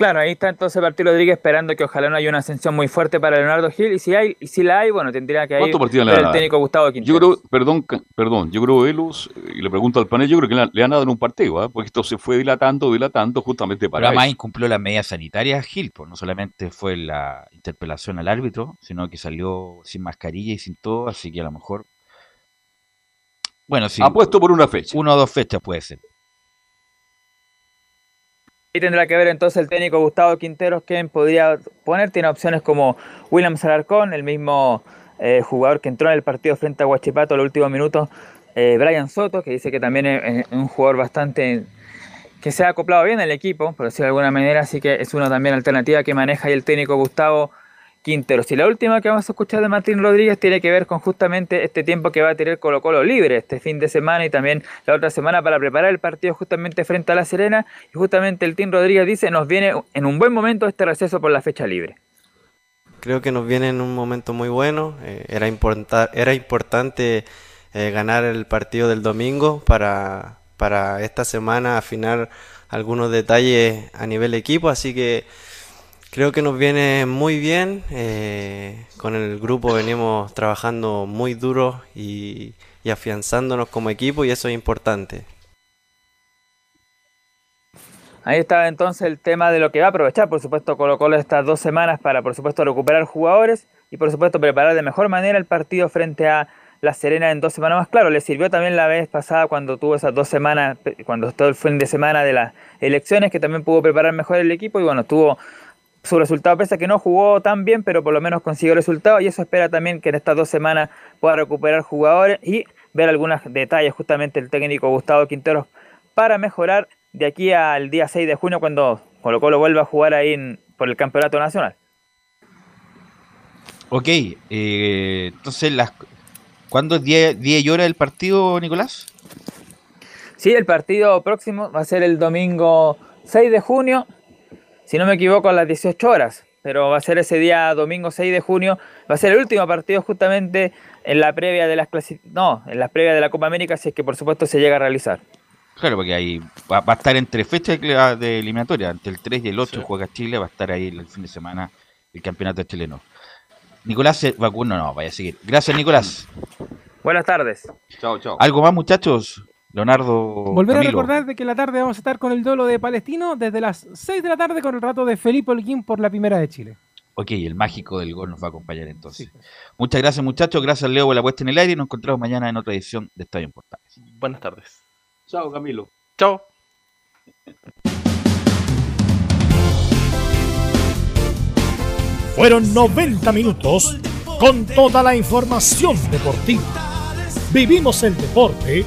Claro, ahí está entonces Martín Rodríguez esperando que ojalá no haya una ascensión muy fuerte para Leonardo Gil, y si hay, y si la hay, bueno, tendría que ir ¿Cuántos partidos le el técnico Gustavo Quintero. Yo creo, perdón, perdón, yo creo, Velus, eh, y le pregunto al panel, yo creo que le, han dado un partido, ¿ah? porque esto se fue dilatando, dilatando justamente Pero para además eso. incumplió las medidas sanitarias Gil, pues no solamente fue la interpelación al árbitro, sino que salió sin mascarilla y sin todo, así que a lo mejor. Bueno, sí. Apuesto por una fecha. Una o dos fechas puede ser. Ahí tendrá que ver entonces el técnico Gustavo Quinteros quién podría poner. Tiene opciones como William Salarcón, el mismo eh, jugador que entró en el partido frente a Huachipato en los últimos minutos. eh, Brian Soto, que dice que también es, es un jugador bastante que se ha acoplado bien al equipo, por decirlo de alguna manera, así que es una también alternativa que maneja ahí el técnico Gustavo Quinteros. Y la última que vamos a escuchar de Martín Rodríguez tiene que ver con justamente este tiempo que va a tener Colo Colo libre este fin de semana y también la otra semana para preparar el partido justamente frente a La Serena. Y justamente el Team Rodríguez dice, nos viene en un buen momento este receso por la fecha libre. Creo que nos viene en un momento muy bueno. eh, era, era importante eh, ganar el partido del domingo para, para esta semana afinar algunos detalles a nivel equipo. Así que Creo que nos viene muy bien. eh, con el grupo venimos trabajando muy duro y, y afianzándonos como equipo y eso es importante. Ahí está entonces el tema de lo que va a aprovechar, por supuesto, Colo estas dos semanas para, por supuesto, recuperar jugadores y, por supuesto, preparar de mejor manera el partido frente a La Serena en dos semanas más. Claro, le sirvió también la vez pasada cuando tuvo esas dos semanas, cuando estuvo el fin de semana de las elecciones, que también pudo preparar mejor el equipo y, bueno, tuvo su resultado, pese a que no jugó tan bien, pero por lo menos consiguió resultados y eso espera también que en estas dos semanas pueda recuperar jugadores y ver algunos detalles justamente el técnico Gustavo Quinteros para mejorar de aquí al día 6 de junio cuando Colo Colo vuelva a jugar ahí en- por el Campeonato Nacional. Ok, eh, entonces, las, ¿cuándo es día, día y hora del partido, Nicolás? Sí, el partido próximo va a ser el domingo 6 de junio, si no me equivoco a las 18 horas, pero va a ser ese día domingo 6 de junio, va a ser el último partido justamente en la previa de las clasi- no, en las previas de la Copa América, si es que por supuesto se llega a realizar. Claro, porque ahí va, va a estar entre fechas de, eliminatoria, entre el 3 y el 8 juega Chile, va a estar ahí el fin de semana el campeonato chileno. Nicolás se vacuna, no, vaya a seguir. Gracias, Nicolás. Buenas tardes. Chao, chao. ¿Algo más, muchachos? Leonardo. Volver a recordar de que la tarde vamos a estar con el duelo de Palestino desde las 6 de la tarde con el rato de Felipe Holguín por la primera de Chile. Ok, el mágico del gol nos va a acompañar entonces. Muchas gracias, muchachos. Gracias, Leo, por la puesta en el aire y nos encontramos mañana en otra edición de Estadio Portales. Buenas tardes. Chao, Camilo. Chao. Fueron 90 minutos con toda la información deportiva. Vivimos el deporte